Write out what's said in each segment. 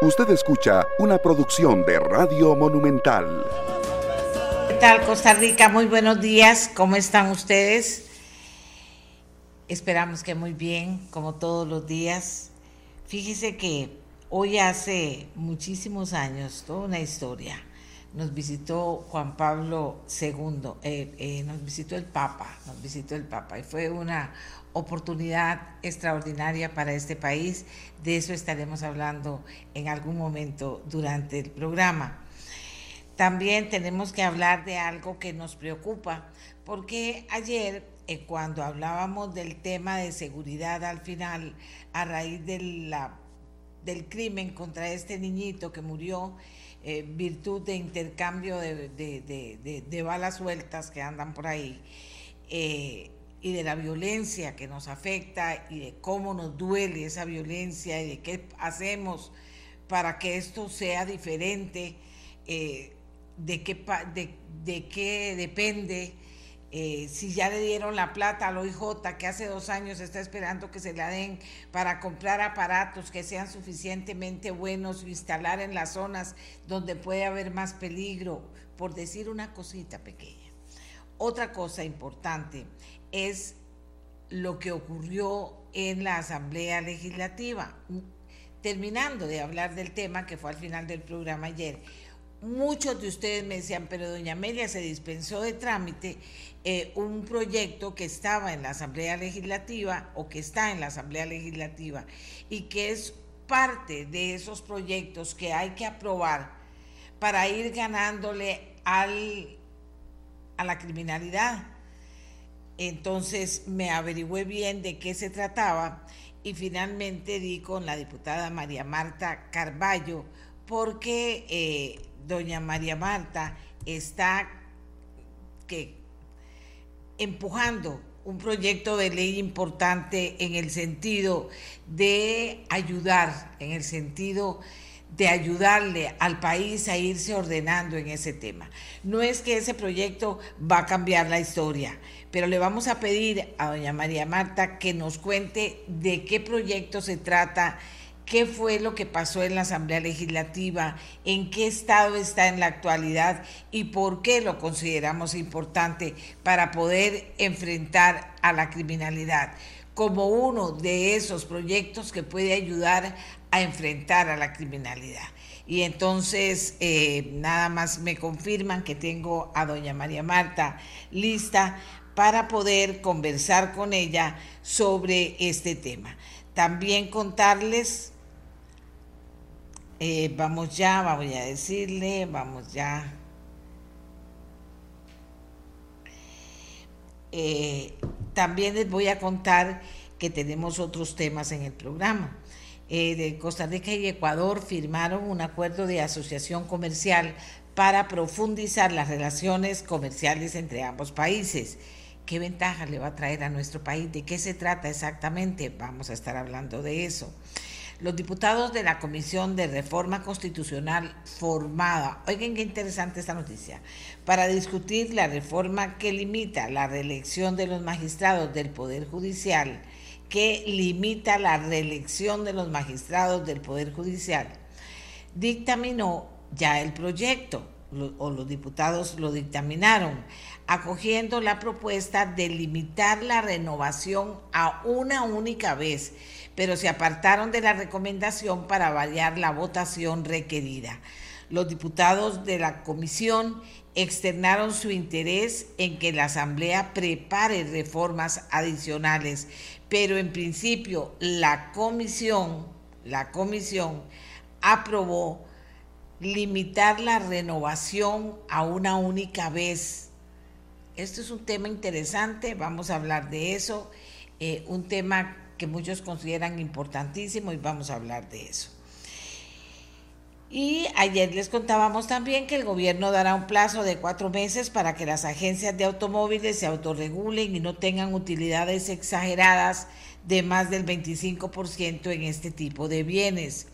Usted escucha una producción de Radio Monumental. ¿Qué tal Costa Rica? Muy buenos días. ¿Cómo están ustedes? Esperamos que muy bien, como todos los días. Fíjese que hoy hace muchísimos años, toda una historia, nos visitó Juan Pablo II, eh, eh, nos visitó el Papa, nos visitó el Papa y fue una oportunidad extraordinaria para este país. De eso estaremos hablando en algún momento durante el programa. También tenemos que hablar de algo que nos preocupa, porque ayer eh, cuando hablábamos del tema de seguridad al final, a raíz de del crimen contra este niñito que murió, eh, virtud de intercambio de, de, balas sueltas que andan por ahí, eh, y de la violencia que nos afecta y de cómo nos duele esa violencia y de qué hacemos para que esto sea diferente, eh, de, qué, de, qué depende, eh, si ya le dieron la plata al OIJ, que hace dos años está esperando que se la den para comprar aparatos que sean suficientemente buenos, instalar en las zonas donde puede haber más peligro, por decir una cosita pequeña. Otra cosa importante es lo que ocurrió en la Asamblea Legislativa. Terminando de hablar del tema que fue al final del programa ayer, muchos de ustedes me decían, pero doña Amelia se dispensó de trámite eh, un proyecto que estaba en la Asamblea Legislativa o que está en la Asamblea Legislativa y que es parte de esos proyectos que hay que aprobar para ir ganándole al, a la criminalidad entonces me averigüé bien de qué se trataba y finalmente di con la diputada María Marta Carballo porque eh, doña María Marta está empujando un proyecto de ley importante en el sentido de ayudar, en el sentido de ayudarle al país a irse ordenando en ese tema. No es que ese proyecto va a cambiar la historia, pero le vamos a pedir a doña María Marta que nos cuente de qué proyecto se trata, qué fue lo que pasó en la Asamblea Legislativa, en qué estado está en la actualidad y por qué lo consideramos importante para poder enfrentar a la criminalidad como uno de esos proyectos que puede ayudar a enfrentar a la criminalidad. Y entonces eh, nada más me confirman que tengo a doña María Marta lista para poder conversar con ella sobre este tema. También contarles, eh, vamos ya, vamos a decirle, vamos ya. Eh, también les voy a contar que tenemos otros temas en el programa. Eh, Costa Rica y Ecuador firmaron un acuerdo de asociación comercial para profundizar las relaciones comerciales entre ambos países. ¿Qué ventaja le va a traer a nuestro país? ¿De qué se trata exactamente? Vamos a estar hablando de eso. Los diputados de la Comisión de Reforma Constitucional formada, oigan qué interesante esta noticia, para discutir la reforma que limita la reelección de los magistrados del Poder Judicial, que limita la reelección de los magistrados del Poder Judicial, dictaminó ya el proyecto, o los diputados lo dictaminaron, acogiendo la propuesta de limitar la renovación a una única vez, pero se apartaron de la recomendación para variar la votación requerida. Los diputados de la comisión externaron su interés en que la Asamblea prepare reformas adicionales, pero en principio la comisión, la comisión aprobó limitar la renovación a una única vez esto es un tema interesante, vamos a hablar de eso, eh, un tema que muchos consideran importantísimo y vamos a hablar de eso. Y ayer les contábamos también que el gobierno dará un plazo de cuatro meses para que las agencias de automóviles se autorregulen y no tengan utilidades exageradas de más del 25% en este tipo de bienes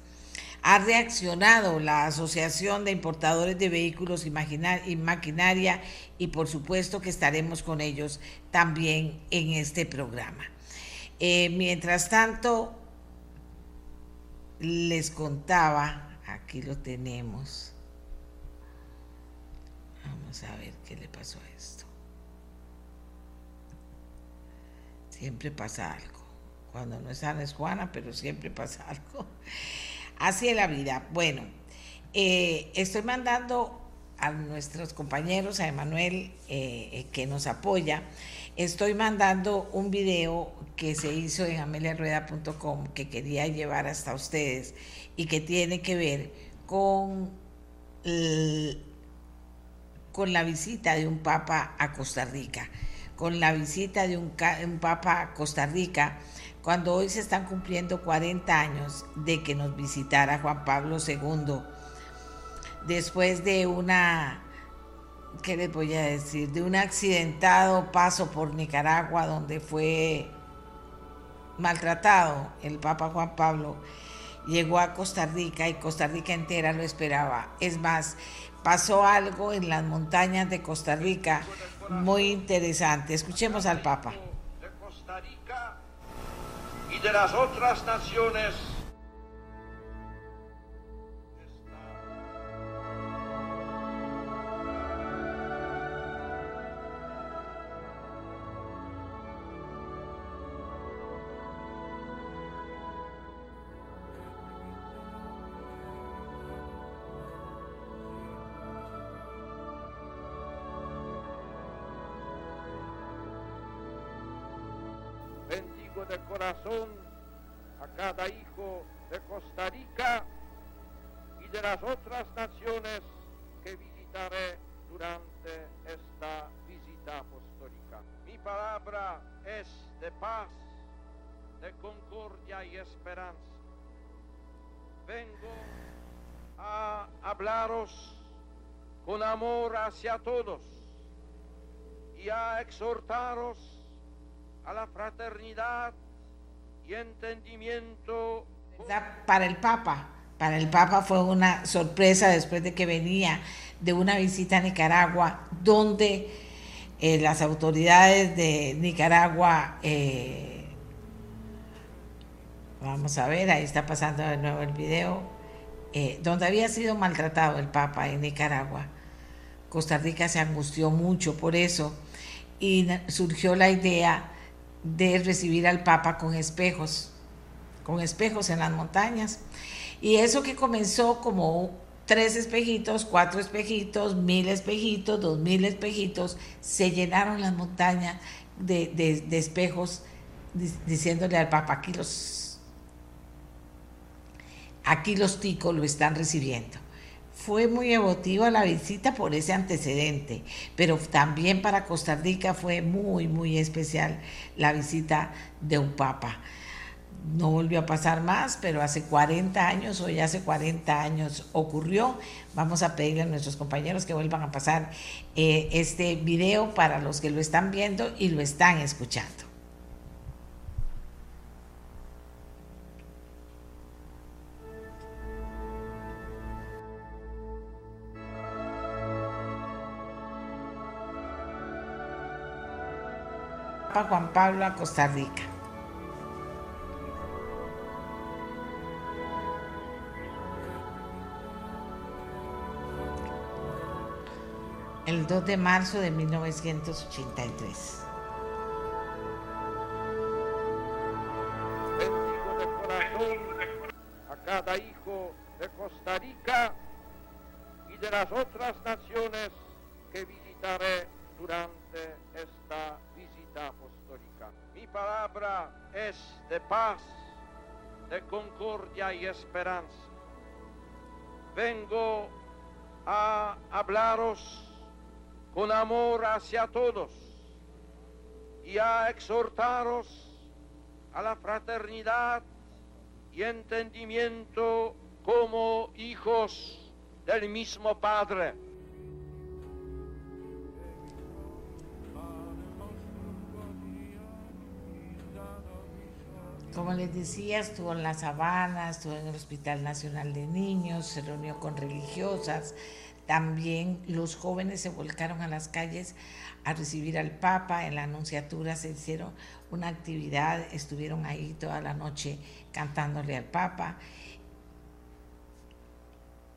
ha reaccionado la Asociación de Importadores de Vehículos y Maquinaria y por supuesto que estaremos con ellos también en este programa. Eh, mientras tanto, les contaba aquí lo tenemos. Vamos a ver qué le pasó a esto. Siempre pasa algo. Cuando no está es Juana, pero siempre pasa algo. Así es la vida. Bueno, eh, estoy mandando a nuestros compañeros, a Emanuel, eh, eh, que nos apoya, estoy mandando un video que se hizo en ameliarueda.com que quería llevar hasta ustedes y que tiene que ver con, con la visita de un papa a Costa Rica, con la visita de un, un papa a Costa Rica cuando hoy se están cumpliendo 40 años de que nos visitara Juan Pablo II después de una, ¿qué les voy a decir? De un accidentado paso por Nicaragua donde fue maltratado el Papa Juan Pablo, llegó a Costa Rica y Costa Rica entera lo esperaba. Es más, pasó algo en las montañas de Costa Rica muy interesante. Escuchemos al Papa. De Costa Rica y de las otras naciones corazón a cada hijo de Costa Rica y de las otras naciones que visitaré durante esta visita apostólica. Mi palabra es de paz, de concordia y esperanza. Vengo a hablaros con amor hacia todos y a exhortaros a la fraternidad y entendimiento. Para el Papa, para el Papa fue una sorpresa después de que venía de una visita a Nicaragua, donde eh, las autoridades de Nicaragua, eh, vamos a ver, ahí está pasando de nuevo el video, eh, donde había sido maltratado el Papa en Nicaragua. Costa Rica se angustió mucho por eso y surgió la idea de recibir al Papa con espejos, con espejos en las montañas. Y eso que comenzó como tres espejitos, cuatro espejitos, mil espejitos, dos mil espejitos, se llenaron las montañas de, espejos diciéndole al Papa, aquí los, aquí los ticos lo están recibiendo. Fue muy emotiva la visita por ese antecedente, pero también para Costa Rica fue muy, muy especial la visita de un papa. No volvió a pasar más, pero hace 40 años, hoy hace 40 años ocurrió. Vamos a pedirle a nuestros compañeros que vuelvan a pasar eh, este video para los que lo están viendo y lo están escuchando. Juan Pablo a Costa Rica. El 2 de marzo de 1983. Bendigo de corazón a cada hijo de Costa Rica y de las otras naciones que visitaré durante esta visita palabra es de paz, de concordia y esperanza. Vengo a hablaros con amor hacia todos y a exhortaros a la fraternidad y entendimiento como hijos del mismo Padre. Como les decía, estuvo en la sabana, estuvo en el Hospital Nacional de Niños, se reunió con religiosas. También los jóvenes se volcaron a las calles a recibir al Papa. En la Anunciatura se hicieron una actividad, estuvieron ahí toda la noche cantándole al Papa.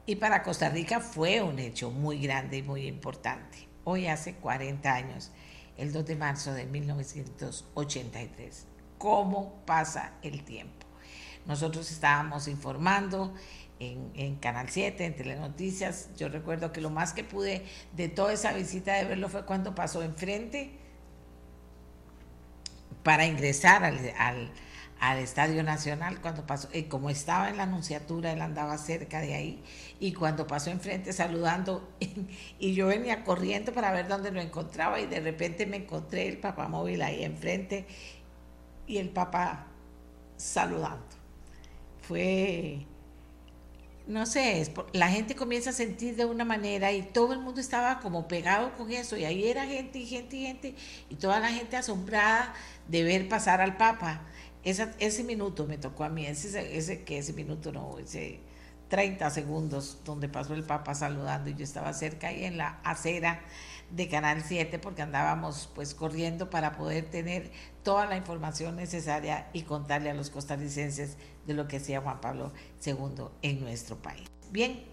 Y para Costa Rica fue un hecho muy grande y muy importante. Hoy hace 40 años, el 2 de marzo de 1983. ¿Cómo pasa el tiempo? Nosotros estábamos informando en, Canal 7, en Telenoticias. Yo recuerdo que lo más que pude de toda esa visita de verlo fue cuando pasó enfrente para ingresar al, Estadio Nacional, cuando pasó, y como estaba en la anunciatura, él andaba cerca de ahí, y cuando pasó enfrente saludando, y yo venía corriendo para ver dónde lo encontraba, y de repente me encontré el papamóvil ahí enfrente, y el papá saludando. Fue no sé, la gente comienza a sentir de una manera y todo el mundo estaba como pegado con eso y ahí era gente y gente y gente y toda la gente asombrada de ver pasar al Papa. ese minuto me tocó a mí, ese, ese que ese minuto no, ese 30 segundos donde pasó el Papa saludando y yo estaba cerca ahí en la acera de Canal 7 porque andábamos pues corriendo para poder tener toda la información necesaria y contarle a los costarricenses de lo que hacía Juan Pablo II en nuestro país. Bien,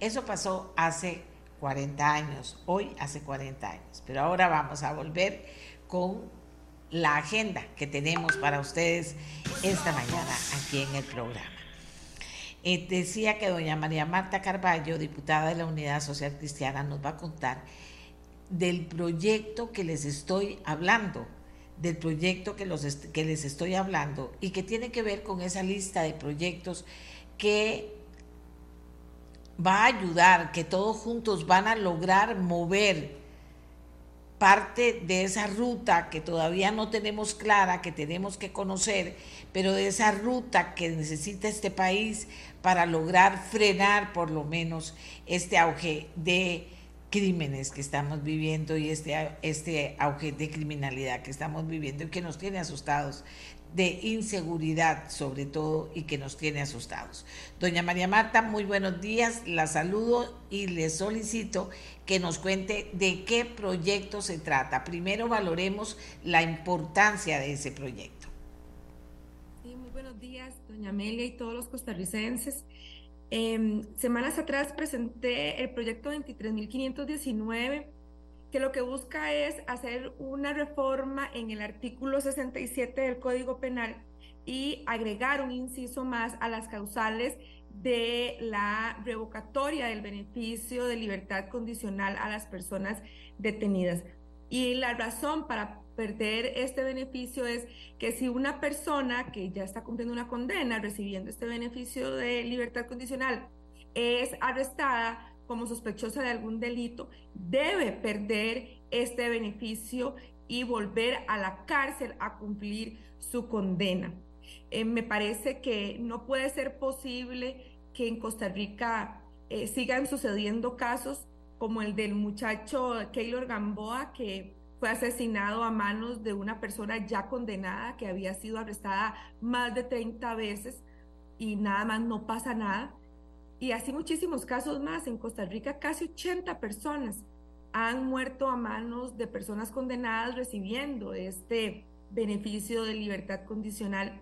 eso pasó hace 40 años, hoy hace 40 años, pero ahora vamos a volver con la agenda que tenemos para ustedes esta mañana aquí en el programa. Eh, decía que doña María Marta Carballo, diputada de la Unidad Social Cristiana, nos va a contar del proyecto que les estoy hablando, del proyecto que, que les estoy hablando y que tiene que ver con esa lista de proyectos que va a ayudar, que todos juntos van a lograr mover parte de esa ruta que todavía no tenemos clara, que tenemos que conocer, pero de esa ruta que necesita este país para lograr frenar por lo menos este auge de crímenes que estamos viviendo y este, este auge de criminalidad que estamos viviendo y que nos tiene asustados, de inseguridad sobre todo y que nos tiene asustados. Doña María Marta, muy buenos días, la saludo y le solicito que nos cuente de qué proyecto se trata. Primero valoremos la importancia de ese proyecto. Sí, muy buenos días, doña Amelia y todos los costarricenses. Em, semanas atrás presenté el proyecto 23.519, que lo que busca es hacer una reforma en el artículo 67 del Código Penal y agregar un inciso más a las causales de la revocatoria del beneficio de libertad condicional a las personas detenidas. Y la razón para perder este beneficio es que si una persona que ya está cumpliendo una condena, recibiendo este beneficio de libertad condicional, es arrestada como sospechosa de algún delito, debe perder este beneficio y volver a la cárcel a cumplir su condena. Eh, me parece que no puede ser posible que en Costa Rica eh, sigan sucediendo casos como el del muchacho Keylor Gamboa, que fue asesinado a manos de una persona ya condenada que había sido arrestada más de 30 veces y nada más no pasa nada. Y así muchísimos casos más. En Costa Rica casi 80 personas han muerto a manos de personas condenadas recibiendo este beneficio de libertad condicional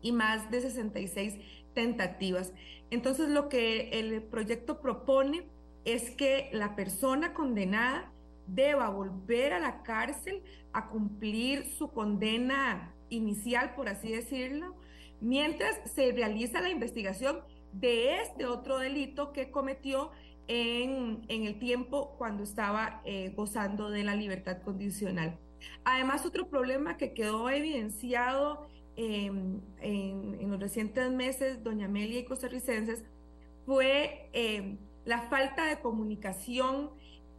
y más de 66 tentativas. Entonces lo que el proyecto propone es que la persona condenada deba volver a la cárcel a cumplir su condena inicial, por así decirlo, mientras se realiza la investigación de este otro delito que cometió en, el tiempo cuando estaba eh, gozando de la libertad condicional. Además, otro problema que quedó evidenciado em, en, los recientes meses, doña Amelia y costarricenses, fue em, la falta de comunicación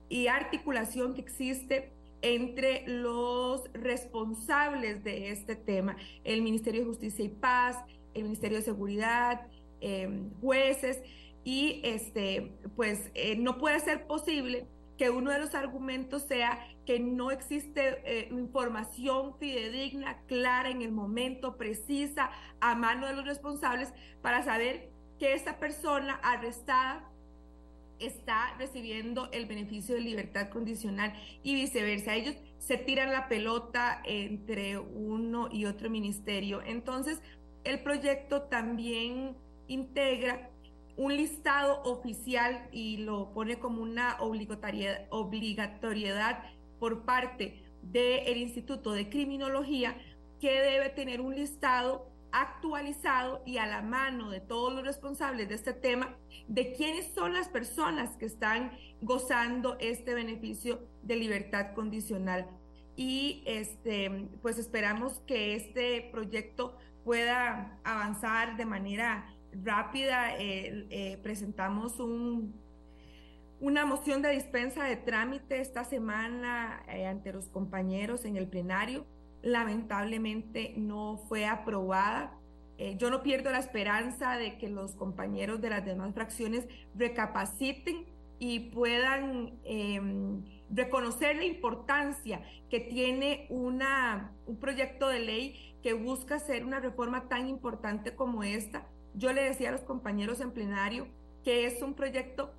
y articulación que existe entre los responsables de este tema, el Ministerio de Justicia y Paz, el Ministerio de Seguridad, em, jueces, y este, pues eh, no puede ser posible que uno de los argumentos sea que no existe eh, información fidedigna, clara, en el momento, precisa, a mano de los responsables, para saber que esta persona arrestada está recibiendo el beneficio de libertad condicional y viceversa. Ellos se tiran la pelota entre uno y otro ministerio. Entonces, el proyecto también integra un listado oficial y lo pone como una obligatoriedad, por parte del Instituto de Criminología que debe tener un listado actualizado y a la mano de todos los responsables de este tema de quiénes son las personas que están gozando este beneficio de libertad condicional. Y este, pues esperamos que este proyecto pueda avanzar de manera rápida. Eh, presentamos un, una moción de dispensa de trámite esta semana eh, ante los compañeros en el plenario. Lamentablemente no fue aprobada. yo no pierdo la esperanza de que los compañeros de las demás fracciones recapaciten y puedan em, reconocer la importancia que tiene una, un proyecto de ley que busca hacer una reforma tan importante como esta. Yo le decía a los compañeros en plenario que es un proyecto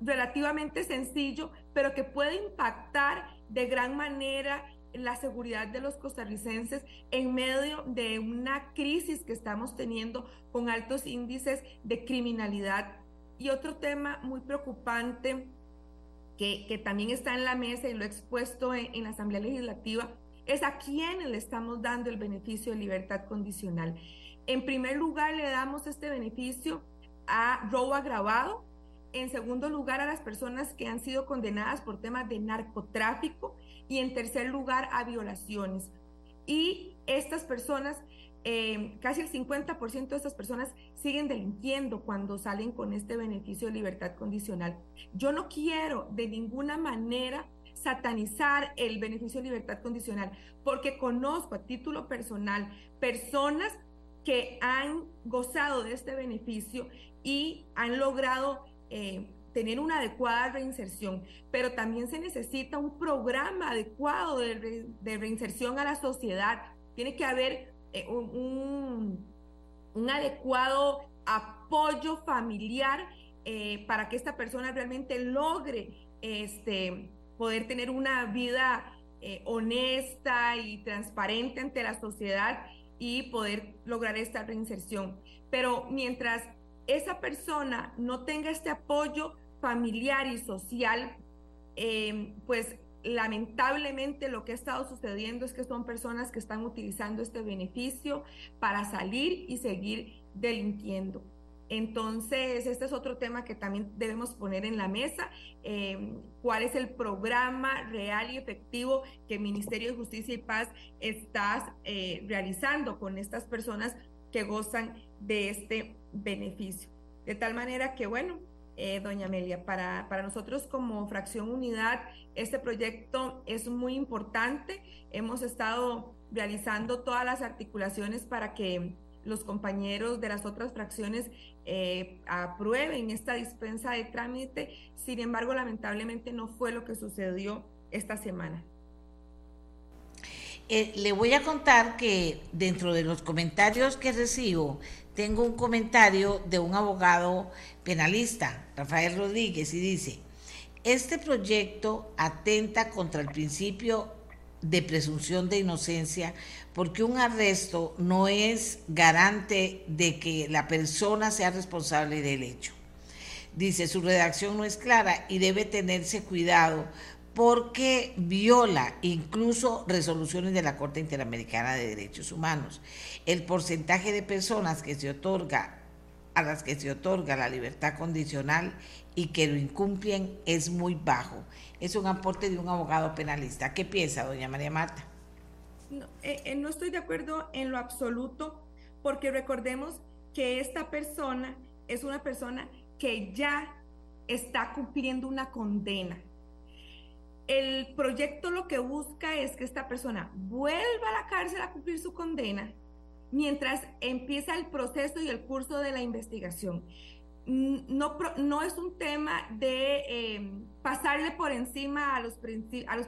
relativamente sencillo, pero que puede impactar de gran manera la seguridad de los costarricenses en medio de una crisis que estamos teniendo con altos índices de criminalidad. Y otro tema muy preocupante que, que también está en la mesa y lo he expuesto en, en la Asamblea Legislativa es a quién le estamos dando el beneficio de libertad condicional. En primer lugar, le damos este beneficio a robo agravado, en segundo lugar a las personas que han sido condenadas por temas de narcotráfico y en tercer lugar a violaciones. Y estas personas, eh, casi el 50% de estas personas siguen delinquiendo cuando salen con este beneficio de libertad condicional. Yo no quiero de ninguna manera satanizar el beneficio de libertad condicional, porque conozco a título personal personas que han gozado de este beneficio y han logrado eh, tener una adecuada reinserción, pero también se necesita un programa adecuado de, reinserción a la sociedad. Tiene que haber eh, un, un, adecuado apoyo familiar eh, para que esta persona realmente logre este, poder tener una vida honesta y transparente ante la sociedad y poder lograr esta reinserción. Pero mientras esa persona no tenga este apoyo familiar y social, eh, pues lamentablemente lo que ha estado sucediendo es que son personas que están utilizando este beneficio para salir y seguir delinquiendo. Entonces, este es otro tema que también debemos poner en la mesa. Eh, ¿Cuál es el programa real y efectivo que el Ministerio de Justicia y Paz está eh, realizando con estas personas que gozan de este beneficio. De tal manera que, bueno, eh, doña Amelia, para, para nosotros como fracción unidad, este proyecto es muy importante. Hemos estado realizando todas las articulaciones para que los compañeros de las otras fracciones eh, aprueben esta dispensa de trámite. Sin embargo, lamentablemente no fue lo que sucedió esta semana. Eh, le voy a contar que dentro de los comentarios que recibo, tengo un comentario de un abogado penalista, Rafael Rodríguez, y dice, este proyecto atenta contra el principio de presunción de inocencia porque un arresto no es garante de que la persona sea responsable del hecho. Dice, su redacción no es clara y debe tenerse cuidado porque viola incluso resoluciones de la Corte Interamericana de Derechos Humanos. El porcentaje de personas que se otorga a las que se otorga la libertad condicional y que lo incumplen es muy bajo. Es un aporte de un abogado penalista. ¿Qué piensa, doña María Marta? No, eh, eh, no estoy de acuerdo en lo absoluto, porque recordemos que esta persona es una persona que ya está cumpliendo una condena el proyecto lo que busca es que esta persona vuelva a la cárcel a cumplir su condena mientras empieza el proceso y el curso de la investigación. No, es un tema de em, pasarle por encima a los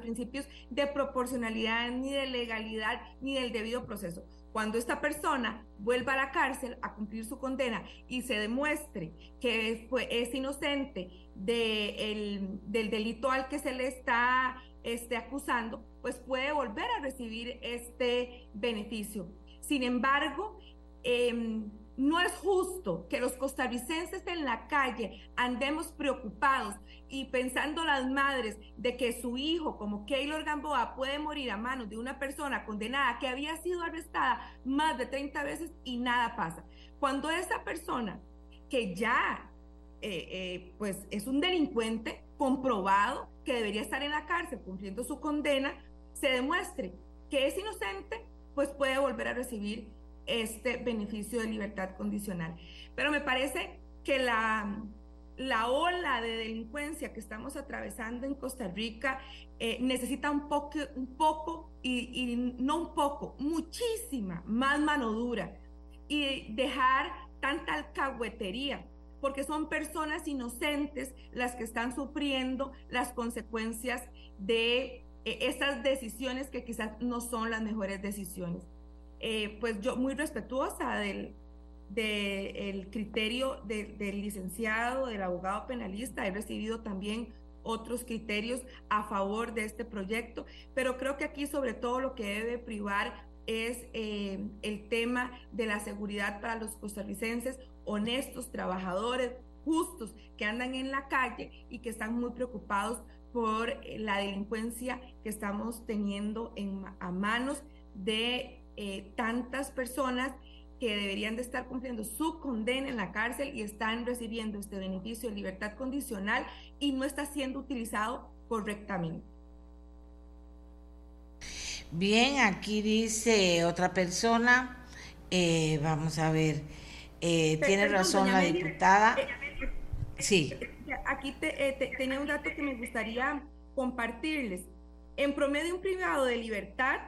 principios de proporcionalidad, ni de legalidad, ni del debido proceso. Cuando esta persona vuelva a la cárcel a cumplir su condena y se demuestre que es inocente del delito al que se le está este, acusando, pues puede volver a recibir este beneficio. Sin embargo, em, no es justo que los costarricenses en la calle andemos preocupados y pensando las madres de que su hijo, como Keylor Gamboa, puede morir a manos de una persona condenada que había sido arrestada más de 30 veces y nada pasa. Cuando esa persona que ya eh, eh, pues es un delincuente comprobado que debería estar en la cárcel cumpliendo su condena, se demuestre que es inocente, pues puede volver a recibir este beneficio de libertad condicional. Pero me parece que la, la ola de delincuencia que estamos atravesando en Costa Rica eh, necesita un poco, un poco y, y, no un poco, muchísima más mano dura y dejar tanta alcahuetería, porque son personas inocentes las que están sufriendo las consecuencias de eh, esas decisiones que quizás no son las mejores decisiones. Eh, pues yo muy respetuosa del, del criterio del licenciado, del abogado penalista, he recibido también otros criterios a favor de este proyecto, pero creo que aquí sobre todo lo que debe privar es eh, el tema de la seguridad para los costarricenses, honestos, trabajadores, justos, que andan en la calle y que están muy preocupados por la delincuencia que estamos teniendo en, a manos de eh, tantas personas que deberían de estar cumpliendo su condena en la cárcel y están recibiendo este beneficio de libertad condicional y no está siendo utilizado correctamente. Bien, aquí dice otra persona, eh, vamos a ver, eh, tiene razón la diputada. sí. Aquí tenía un dato que me gustaría compartirles. En promedio, un privado de libertad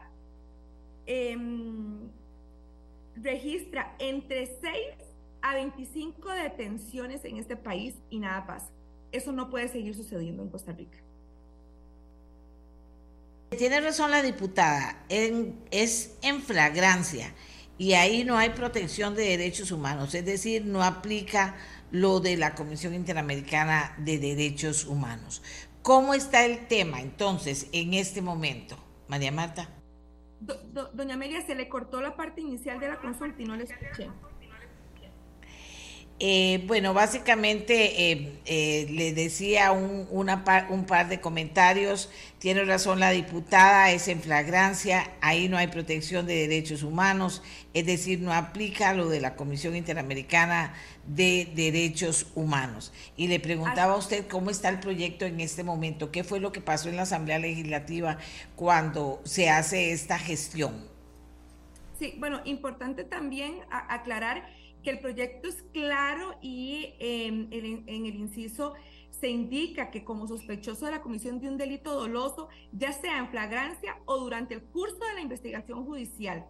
Em, registra entre 6 a 25 detenciones en este país y nada pasa. Eso no puede seguir sucediendo en Costa Rica. Tiene razón la diputada, es en flagrancia y ahí no hay protección de derechos humanos, es decir, no aplica lo de la Comisión Interamericana de Derechos Humanos. ¿Cómo está el tema entonces en este momento, María Marta? doña Amelia, se le cortó la parte inicial de la consulta y no le escuché. Eh, bueno, básicamente eh, eh, le decía un, una un par de comentarios. Tiene razón la diputada, es en flagrancia, ahí no hay protección de derechos humanos, es decir, no aplica lo de la Comisión Interamericana de Derechos Humanos. Y le preguntaba a usted cómo está el proyecto en este momento, qué fue lo que pasó en la Asamblea Legislativa cuando se hace esta gestión. Sí, bueno, importante también aclarar que el proyecto es claro y em, en, el inciso se indica que como sospechoso de la comisión de un delito doloso, ya sea en flagrancia o durante el curso de la investigación judicial.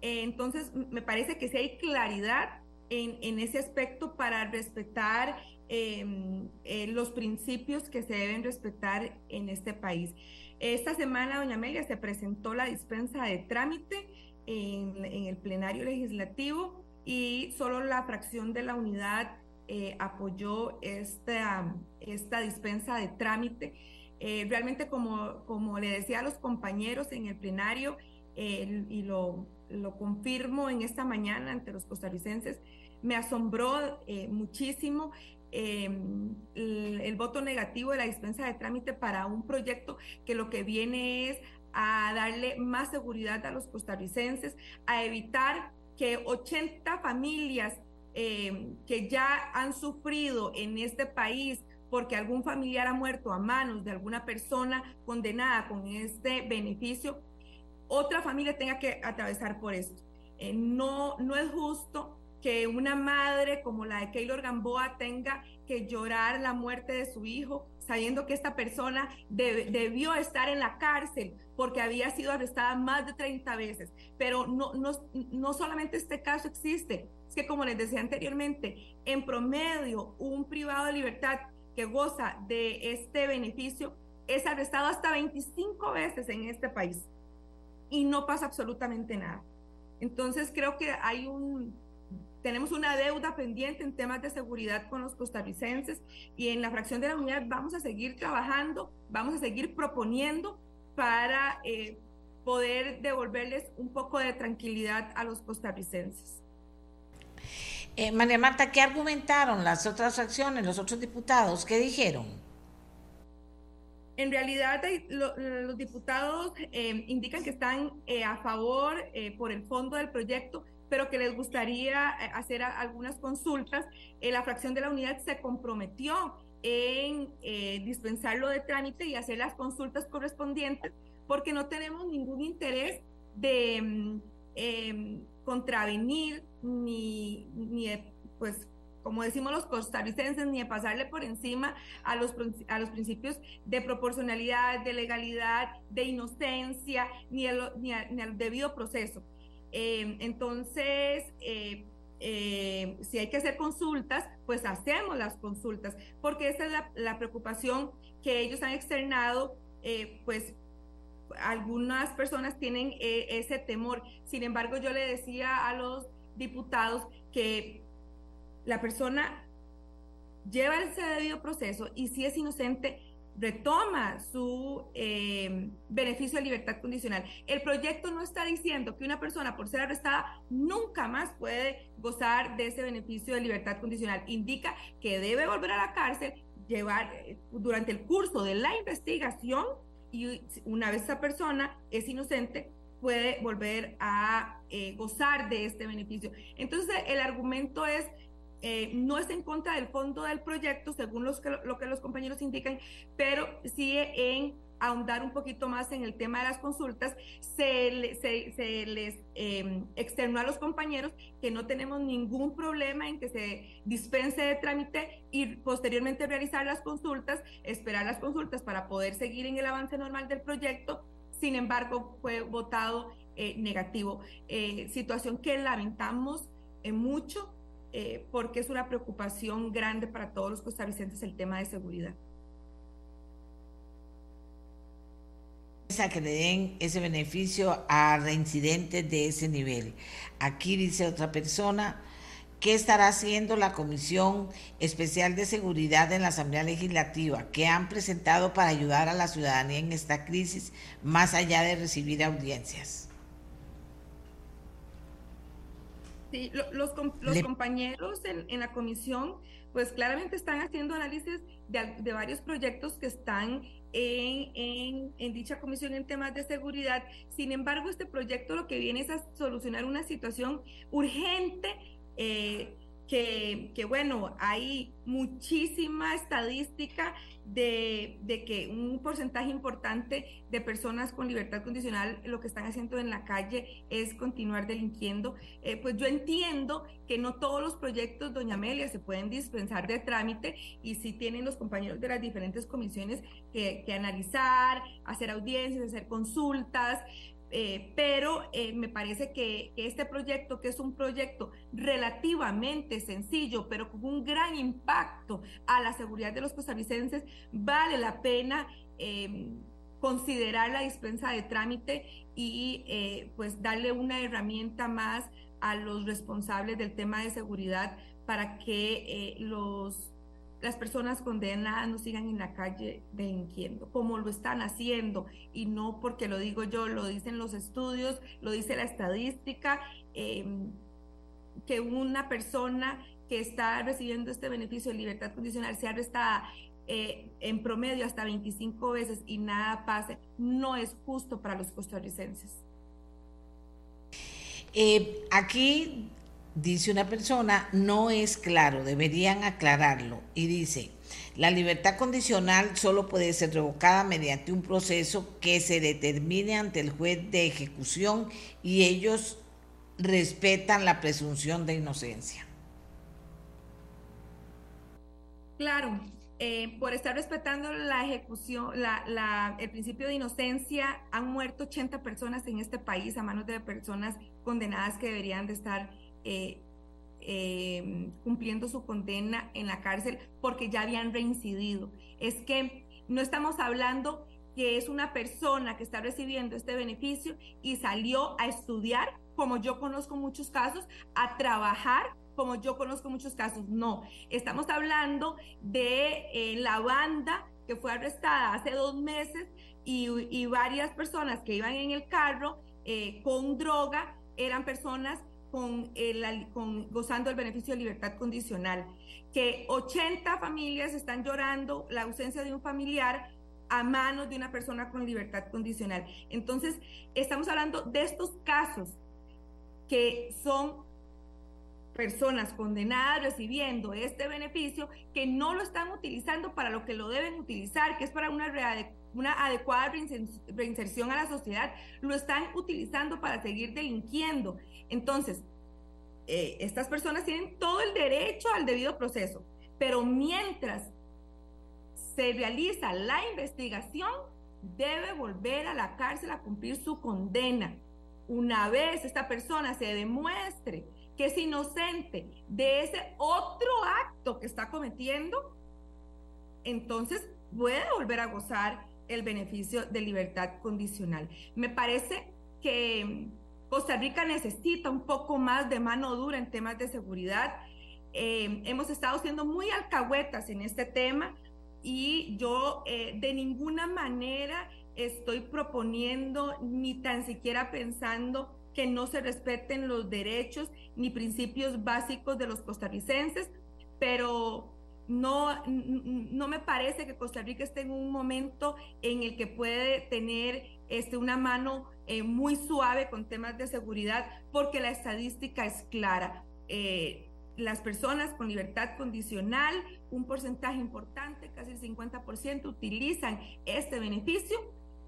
entonces, me parece que sí hay claridad en, en ese aspecto para respetar em, eh, los principios que se deben respetar en este país. Esta semana, doña Amelia, se presentó la dispensa de trámite en, en el plenario legislativo y solo la fracción de la unidad eh, apoyó esta, esta dispensa de trámite. Eh, realmente, como, como le decía a los compañeros en el plenario, y lo, lo, confirmo en esta mañana ante los costarricenses, me asombró eh, muchísimo el, el, voto negativo de la dispensa de trámite para un proyecto que lo que viene es a darle más seguridad a los costarricenses, a evitar que 80 familias eh, que ya han sufrido en este país porque algún familiar ha muerto a manos de alguna persona condenada con este beneficio, otra familia tenga que atravesar por esto. Eh, no, no es justo que una madre como la de Keylor Gamboa tenga que llorar la muerte de su hijo, sabiendo que esta persona debió estar en la cárcel porque había sido arrestada más de 30 veces. Pero no, no, no solamente este caso existe, es que como les decía anteriormente, en promedio un privado de libertad que goza de este beneficio es arrestado hasta 25 veces en este país y no pasa absolutamente nada. Entonces creo que hay un, tenemos una deuda pendiente en temas de seguridad con los costarricenses y en la fracción de la unidad vamos a seguir trabajando, vamos a seguir proponiendo para eh, poder devolverles un poco de tranquilidad a los costarricenses. Eh, María Marta, ¿qué argumentaron las otras fracciones, los otros diputados? ¿Qué dijeron? En realidad, los diputados eh, indican que están eh, a favor por el fondo del proyecto, pero que les gustaría hacer algunas consultas. la fracción de la unidad se comprometió en dispensarlo de trámite y hacer las consultas correspondientes, porque no tenemos ningún interés de mm, em, contravenir ni, ni pues como decimos los costarricenses, ni de pasarle por encima a los, a los principios de proporcionalidad, de legalidad, de inocencia, ni, ni, al debido proceso. Em, entonces, eh, eh, si hay que hacer consultas, pues hacemos las consultas, porque esa es la, la preocupación que ellos han externado, eh, pues algunas personas tienen ese temor. Sin embargo, yo le decía a los diputados que la persona lleva ese debido proceso y si es inocente, retoma su eh, beneficio de libertad condicional. El proyecto no está diciendo que una persona por ser arrestada nunca más puede gozar de ese beneficio de libertad condicional. Indica que debe volver a la cárcel, llevar eh, durante el curso de la investigación y una vez esa persona es inocente, puede volver a eh, gozar de este beneficio. Entonces, el argumento es, eh, no es en contra del fondo del proyecto, según lo que los compañeros indican, pero sí en ahondar un poquito más en el tema de las consultas, se, se, les eh, externó a los compañeros que no tenemos ningún problema en que se dispense de trámite y posteriormente realizar las consultas, esperar las consultas para poder seguir en el avance normal del proyecto. Sin embargo, fue votado eh, negativo, eh, situación que lamentamos mucho porque es una preocupación grande para todos los costarricenses el tema de seguridad. que le den ese beneficio a reincidentes de ese nivel. Aquí dice otra persona, ¿qué estará haciendo la Comisión Especial de Seguridad en la Asamblea Legislativa? ¿Qué han presentado para ayudar a la ciudadanía en esta crisis, más allá de recibir audiencias? Sí, los, los compañeros en, en, la comisión, pues claramente están haciendo análisis de, de varios proyectos que están en, en, dicha comisión en temas de seguridad. Sin embargo, este proyecto lo que viene es a solucionar una situación urgente eh, que, bueno, hay muchísima estadística de, de, que un porcentaje importante de personas con libertad condicional lo que están haciendo en la calle es continuar delinquiendo. Eh, pues yo entiendo que no todos los proyectos, doña Amelia, se pueden dispensar de trámite y si tienen los compañeros de las diferentes comisiones que, que analizar, hacer audiencias, hacer consultas, eh, pero eh, me parece que, este proyecto, que es un proyecto relativamente sencillo, pero con un gran impacto a la seguridad de los costarricenses, vale la pena em, considerar la dispensa de trámite y eh, pues darle una herramienta más a los responsables del tema de seguridad para que los las personas condenadas no sigan en la calle delinquiendo, como lo están haciendo, y no porque lo digo yo, lo dicen los estudios, lo dice la estadística, em, que una persona que está recibiendo este beneficio de libertad condicional sea arrestada eh, en promedio hasta 25 veces y nada pase, no es justo para los costarricenses. Eh, aquí dice una persona, no es claro, deberían aclararlo. Y dice, la libertad condicional solo puede ser revocada mediante un proceso que se determine ante el juez de ejecución y ellos respetan la presunción de inocencia. Claro, eh, por estar respetando la ejecución, el principio de inocencia, han muerto 80 personas en este país a manos de personas condenadas que deberían de estar eh, em, cumpliendo su condena en la cárcel porque ya habían reincidido. Es que no estamos hablando que es una persona que está recibiendo este beneficio y salió a estudiar, como yo conozco muchos casos, a trabajar, como yo conozco muchos casos. No, estamos hablando de eh, la banda que fue arrestada hace dos meses y, varias personas que iban en el carro eh, con droga eran personas con, el, con gozando el beneficio de libertad condicional, que 80 familias están llorando la ausencia de un familiar a manos de una persona con libertad condicional. Entonces, estamos hablando de estos casos que son personas condenadas recibiendo este beneficio que no lo están utilizando para lo que lo deben utilizar, que es para una, una adecuada reinserción a la sociedad, lo están utilizando para seguir delinquiendo. Entonces, eh, estas personas tienen todo el derecho al debido proceso, pero mientras se realiza la investigación, debe volver a la cárcel a cumplir su condena. Una vez esta persona se demuestre que es inocente de ese otro acto que está cometiendo, entonces puede volver a gozar el beneficio de libertad condicional. Me parece que Costa Rica necesita un poco más de mano dura en temas de seguridad. Eh, hemos estado siendo muy alcahuetas en este tema y yo eh, de ninguna manera estoy proponiendo ni tan siquiera pensando que no se respeten los derechos ni principios básicos de los costarricenses, pero no, no me parece que Costa Rica esté en un momento en el que puede tener este, una mano eh, muy suave con temas de seguridad, porque la estadística es clara. Eh, las personas con libertad condicional, un porcentaje importante, casi el 50%, utilizan este beneficio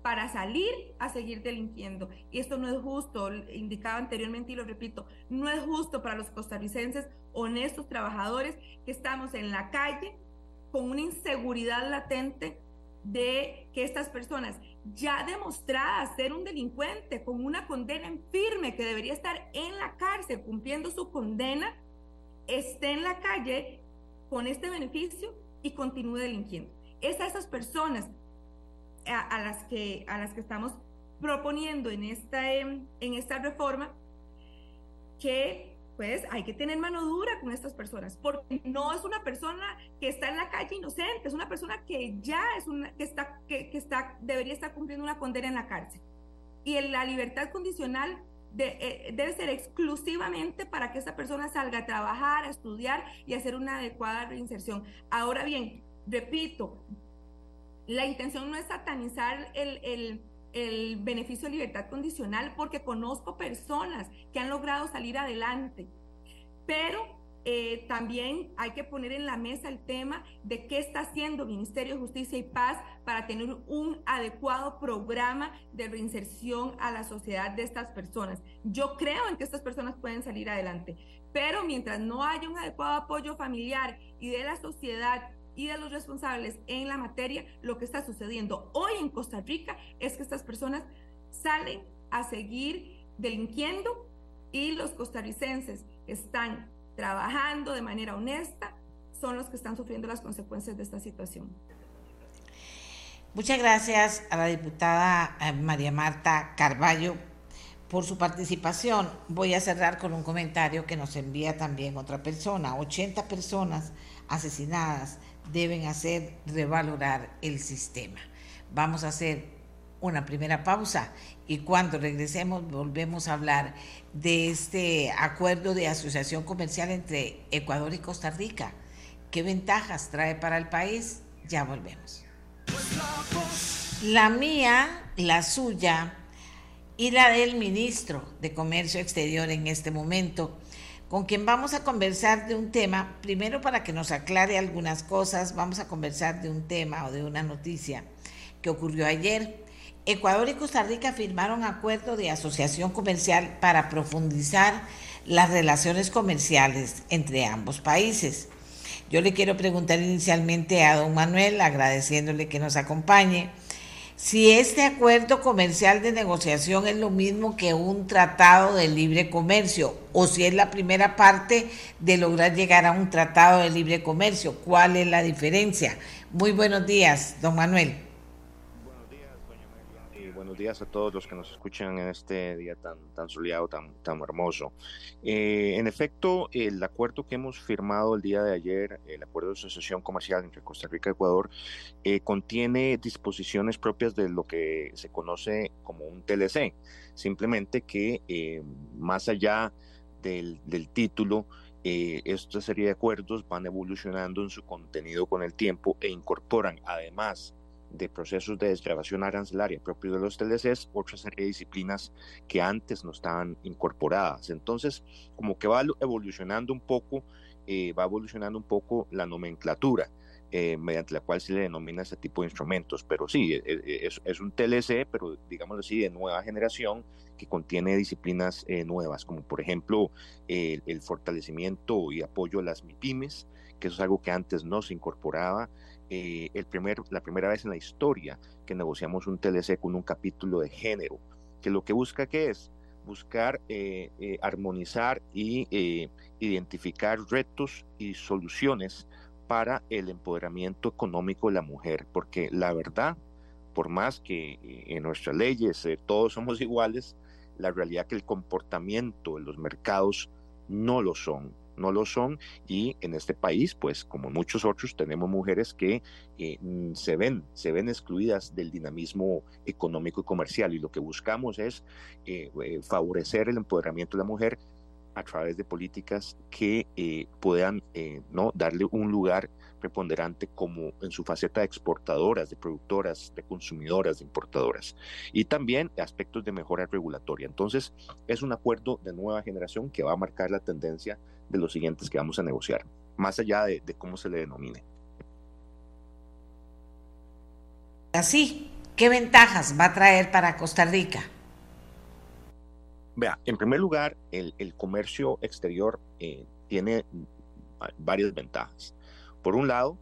para salir a seguir delinquiendo. Y esto no es justo, indicaba anteriormente y lo repito, no es justo para los costarricenses honestos trabajadores que estamos en la calle con una inseguridad latente de que estas personas ya demostradas ser un delincuente con una condena en firme que debería estar en la cárcel cumpliendo su condena, esté en la calle con este beneficio y continúe delinquiendo. Es a esas personas a, las, que, a las que estamos proponiendo en esta, em, en esta reforma que pues hay que tener mano dura con estas personas, porque no es una persona que está en la calle inocente, es una persona que ya es una, que está, que, que está, debería estar cumpliendo una condena en la cárcel. Y la libertad condicional eh, debe ser exclusivamente para que esta persona salga a trabajar, a estudiar y hacer una adecuada reinserción. Ahora bien, repito, la intención no es satanizar el, el, el beneficio de libertad condicional porque conozco personas que han logrado salir adelante, pero eh, también hay que poner en la mesa el tema de qué está haciendo Ministerio de Justicia y Paz para tener un adecuado programa de reinserción a la sociedad de estas personas. Yo creo en que estas personas pueden salir adelante, pero mientras no haya un adecuado apoyo familiar y de la sociedad y de los responsables en la materia, lo que está sucediendo hoy en Costa Rica es que estas personas salen a seguir delinquiendo y los costarricenses están trabajando de manera honesta son los que están sufriendo las consecuencias de esta situación. Muchas gracias a la diputada eh, María Marta Carballo por su participación. Voy a cerrar con un comentario que nos envía también otra persona. 80 personas asesinadas deben hacer revalorar el sistema. Vamos a hacer una primera pausa y cuando regresemos volvemos a hablar de este acuerdo de asociación comercial entre Ecuador y Costa Rica. ¿Qué ventajas trae para el país? Ya volvemos. La mía, la suya y la del ministro de Comercio Exterior en este momento con quien vamos a conversar de un tema, primero para que nos aclare algunas cosas, vamos a conversar de un tema o de una noticia que ocurrió ayer. Ecuador y Costa Rica firmaron acuerdo de asociación comercial para profundizar las relaciones comerciales entre ambos países. Yo le quiero preguntar inicialmente a don Manuel, agradeciéndole que nos acompañe, si este acuerdo comercial de negociación es lo mismo que un tratado de libre comercio o si es la primera parte de lograr llegar a un tratado de libre comercio. ¿Cuál es la diferencia? Muy buenos días, don Manuel días a todos los que nos escuchan en este día tan, tan soleado, tan, tan hermoso. Eh, en efecto, el acuerdo que hemos firmado el día de ayer, el acuerdo de asociación comercial entre Costa Rica y Ecuador, eh, contiene disposiciones propias de lo que se conoce como un TLC. Simplemente que eh, más allá del, del título, eh, esta serie de acuerdos van evolucionando en su contenido con el tiempo e incorporan, además de procesos de desgrabación arancelaria propios de los TLCs, otra serie de disciplinas que antes no estaban incorporadas. Entonces, como que va evolucionando un poco, eh, va evolucionando un poco la nomenclatura. Eh, mediante la cual se le denomina ese tipo de instrumentos. Pero sí, e, e, es, es un TLC, pero digamos así, de nueva generación, que contiene disciplinas eh, nuevas, como por ejemplo el fortalecimiento y apoyo a las MIPIMES, que eso es algo que antes no se incorporaba. Eh, el primer, la primera vez en la historia que negociamos un TLC con un capítulo de género, que lo que busca que es buscar armonizar y identificar retos y soluciones para el empoderamiento económico de la mujer, porque la verdad, por más que eh, en nuestras leyes eh, todos somos iguales, la realidad que el comportamiento de los mercados no lo son, no lo son y en este país, pues como muchos otros, tenemos mujeres que eh, mm, se ven, se ven excluidas del dinamismo económico y comercial y lo que buscamos es favorecer el empoderamiento de la mujer a través de políticas que eh, puedan eh, ¿no? darle un lugar preponderante como en su faceta de exportadoras, de productoras, de consumidoras, de importadoras. Y también aspectos de mejora regulatoria. Entonces, es un acuerdo de nueva generación que va a marcar la tendencia de los siguientes que vamos a negociar, más allá de, de cómo se le denomine. Así, ¿qué ventajas va a traer para Costa Rica? Vea, en primer lugar, el, comercio exterior eh, tiene varias ventajas. Por un lado,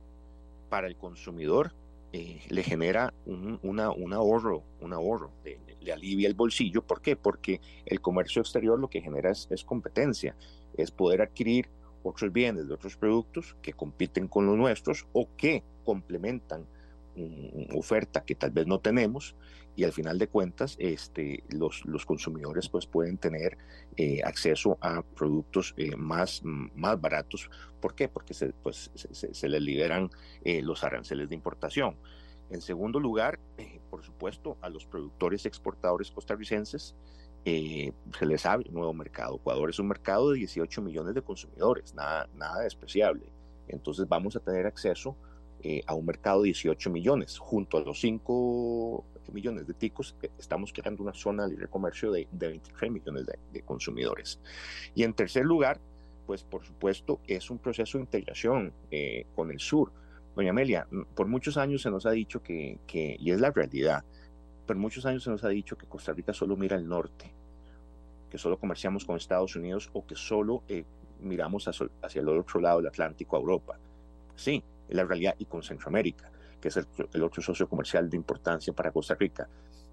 para el consumidor eh, le genera un, ahorro, un ahorro, le, alivia el bolsillo. ¿Por qué? Porque el comercio exterior lo que genera es, es competencia, es poder adquirir otros bienes de otros productos que compiten con los nuestros o que complementan oferta que tal vez no tenemos y al final de cuentas este, los, los consumidores pues pueden tener eh, acceso a productos eh, más, más baratos. ¿Por qué? Porque se, pues, se, les liberan eh, los aranceles de importación. En segundo lugar, por supuesto, a los productores exportadores costarricenses se les abre un nuevo mercado. Ecuador es un mercado de 18 millones de consumidores, nada, nada despreciable. Entonces vamos a tener acceso eh, a un mercado de 18 millones. Junto a los 5 millones de ticos, eh, estamos creando una zona de libre comercio de, 23 millones de, consumidores. Y en tercer lugar, pues por supuesto, es un proceso de integración eh, con el sur. Doña Amelia, por muchos años se nos ha dicho que, que, y es la realidad, por muchos años se nos ha dicho que Costa Rica solo mira al norte, que solo comerciamos con Estados Unidos o que solo miramos hacia, el otro lado del Atlántico, a Europa. Sí, la realidad, y con Centroamérica, que es el, otro socio comercial de importancia para Costa Rica,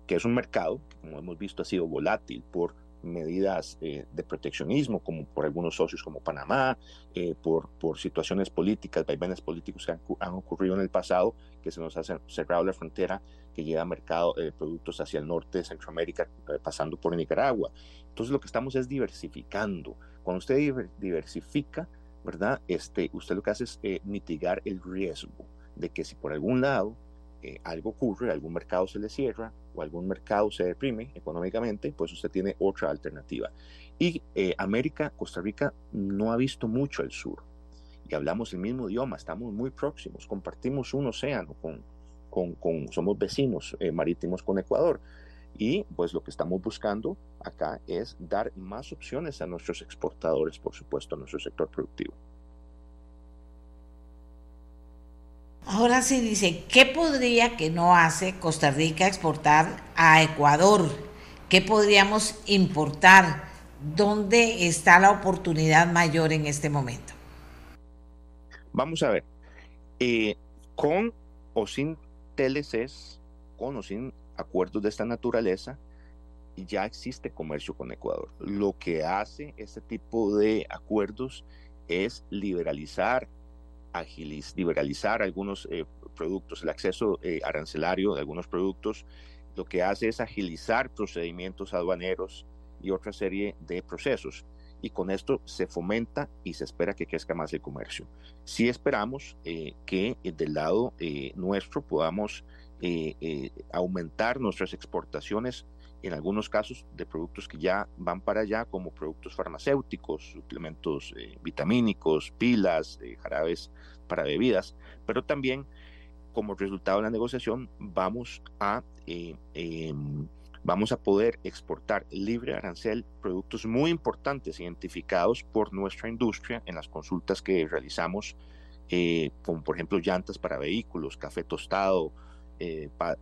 que es un mercado que, como hemos visto, ha sido volátil por medidas eh, de proteccionismo, como por algunos socios como Panamá, eh, por, por situaciones políticas, vaivenes políticos que han, ocurrido en el pasado, que se nos ha cerrado la frontera que lleva mercado eh, productos hacia el norte de Centroamérica, pasando por Nicaragua. Entonces lo que estamos es diversificando. Cuando usted diversifica, ¿verdad? Este, usted lo que hace es eh, mitigar el riesgo de que si por algún lado eh, algo ocurre, algún mercado se le cierra o algún mercado se deprime económicamente, pues usted tiene otra alternativa. Y eh, América, Costa Rica no ha visto mucho el sur y hablamos el mismo idioma, estamos muy próximos, compartimos un océano con, con, con somos vecinos marítimos con Ecuador. Y pues lo que estamos buscando acá es dar más opciones a nuestros exportadores, por supuesto, a nuestro sector productivo. Ahora sí dice, ¿qué podría que no hace Costa Rica exportar a Ecuador? ¿Qué podríamos importar? ¿Dónde está la oportunidad mayor en este momento? Vamos a ver, eh, con o sin TLCs, con o sin acuerdos de esta naturaleza, ya existe comercio con Ecuador. Lo que hace este tipo de acuerdos es liberalizar, liberalizar algunos eh, productos, el acceso eh, arancelario de algunos productos. Lo que hace es agilizar procedimientos aduaneros y otra serie de procesos. Y con esto se fomenta y se espera que crezca más el comercio. Sí esperamos eh, que del lado nuestro podamos eh, eh, aumentar nuestras exportaciones en algunos casos de productos que ya van para allá, como productos farmacéuticos, suplementos eh, vitamínicos, pilas, eh, jarabes para bebidas, pero también como resultado de la negociación vamos a, eh, em, vamos a poder exportar libre arancel productos muy importantes identificados por nuestra industria en las consultas que realizamos, como por ejemplo llantas para vehículos, café tostado,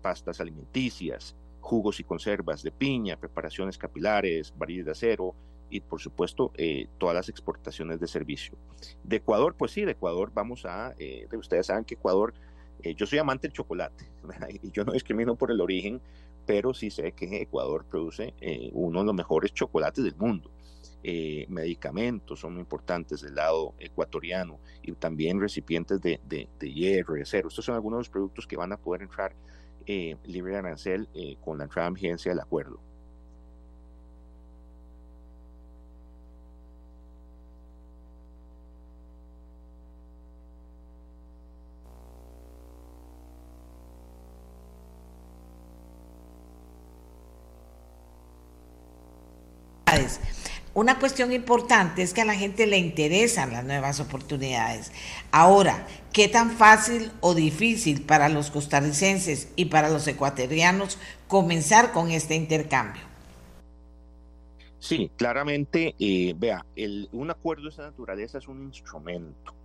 pastas alimenticias, jugos y conservas de piña, preparaciones capilares, varillas de acero y por supuesto eh, todas las exportaciones de servicio. De Ecuador, pues sí, de Ecuador vamos a, eh, ustedes saben que Ecuador, eh, yo soy amante del chocolate y yo no discrimino por el origen, pero sí sé que Ecuador produce uno de los mejores chocolates del mundo. medicamentos son muy importantes del lado ecuatoriano y también recipientes de, de, de hierro y acero. Estos son algunos de los productos que van a poder entrar eh, libre de arancel eh, con la entrada en vigencia del acuerdo. Una cuestión importante es que a la gente le interesan las nuevas oportunidades. Ahora, ¿qué tan fácil o difícil para los costarricenses y para los ecuatorianos comenzar con este intercambio? Sí, claramente, eh, vea, un acuerdo de esa naturaleza es un instrumento,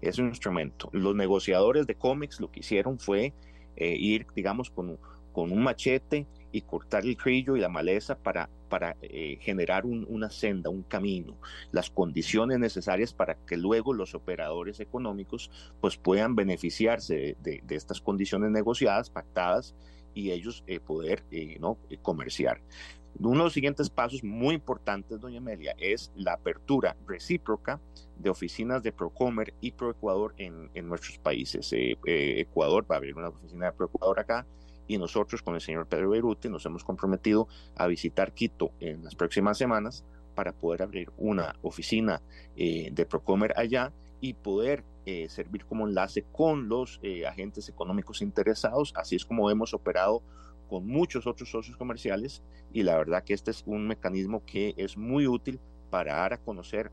es un instrumento. Los negociadores de cómics lo que hicieron fue eh, ir, digamos, con un machete y cortar el trillo y la maleza para, para eh, generar una senda, un camino, las condiciones necesarias para que luego los operadores económicos pues puedan beneficiarse de, estas condiciones negociadas, pactadas y ellos eh, poder eh, ¿no? comerciar. Uno de los siguientes pasos muy importantes, doña Amelia, es la apertura recíproca de oficinas de Procomer y ProEcuador en, en nuestros países. Ecuador va a abrir una oficina de ProEcuador acá, y nosotros con el señor Pedro Beruti nos hemos comprometido a visitar Quito en las próximas semanas para poder abrir una oficina eh, de Procomer allá y poder eh, servir como enlace con los eh, agentes económicos interesados. Así es como hemos operado con muchos otros socios comerciales y la verdad que este es un mecanismo que es muy útil para dar a conocer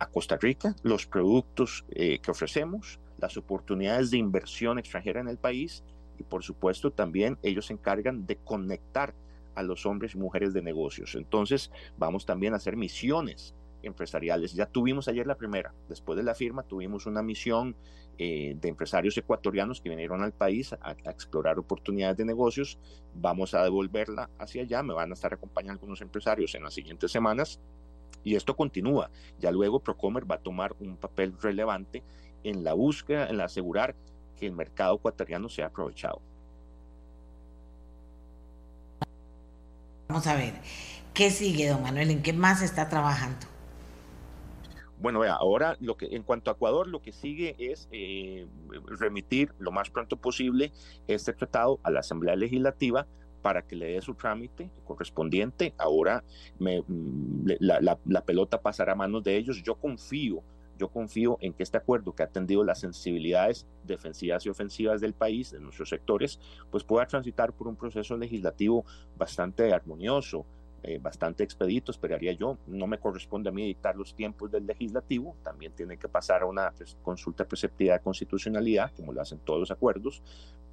a Costa Rica los productos que ofrecemos, las oportunidades de inversión extranjera en el país y por supuesto también ellos se encargan de conectar a los hombres y mujeres de negocios. Entonces vamos también a hacer misiones empresariales. Ya tuvimos ayer la primera, después de la firma tuvimos una misión eh, de empresarios ecuatorianos que vinieron al país a, explorar oportunidades de negocios. Vamos a devolverla hacia allá, me van a estar acompañando algunos empresarios en las siguientes semanas y esto continúa. Ya luego Procomer va a tomar un papel relevante en la búsqueda, en la asegurar que el mercado ecuatoriano sea aprovechado. Vamos a ver, ¿qué sigue, don Manuel? ¿En qué más está trabajando? Bueno, ahora lo que en cuanto a Ecuador, lo que sigue es eh, remitir lo más pronto posible este tratado a la Asamblea Legislativa para que le dé su trámite correspondiente. Ahora me, mm, la, la pelota pasará a manos de ellos. Yo confío yo confío en que este acuerdo que ha atendido las sensibilidades defensivas y ofensivas del país, de nuestros sectores, pues pueda transitar por un proceso legislativo bastante armonioso, eh, bastante expedito, esperaría yo. No me corresponde a mí dictar los tiempos del legislativo, también tiene que pasar a una consulta preceptiva de constitucionalidad, como lo hacen todos los acuerdos,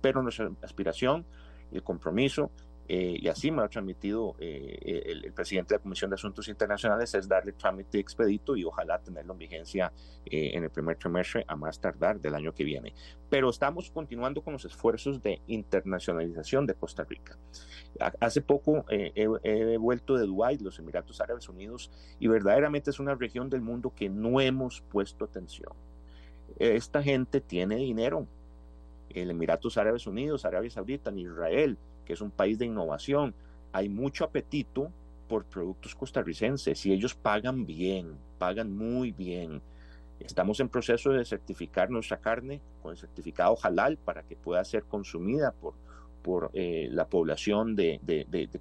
pero nuestra aspiración, el compromiso eh, y así me ha transmitido eh, el, presidente de la Comisión de Asuntos Internacionales, es darle trámite expedito y ojalá tenerlo en vigencia eh, en el primer trimestre a más tardar del año que viene. Pero estamos continuando con los esfuerzos de internacionalización de Costa Rica. Hace poco he, vuelto de Dubái, los Emiratos Árabes Unidos, y verdaderamente es una región del mundo que no hemos puesto atención. Esta gente tiene dinero. El Emiratos Árabes Unidos, Arabia Saudita, Israel, que es un país de innovación. Hay mucho apetito por productos costarricenses y ellos pagan bien, pagan muy bien. Estamos en proceso de certificar nuestra carne con el certificado halal para que pueda ser consumida por, por eh, la población de,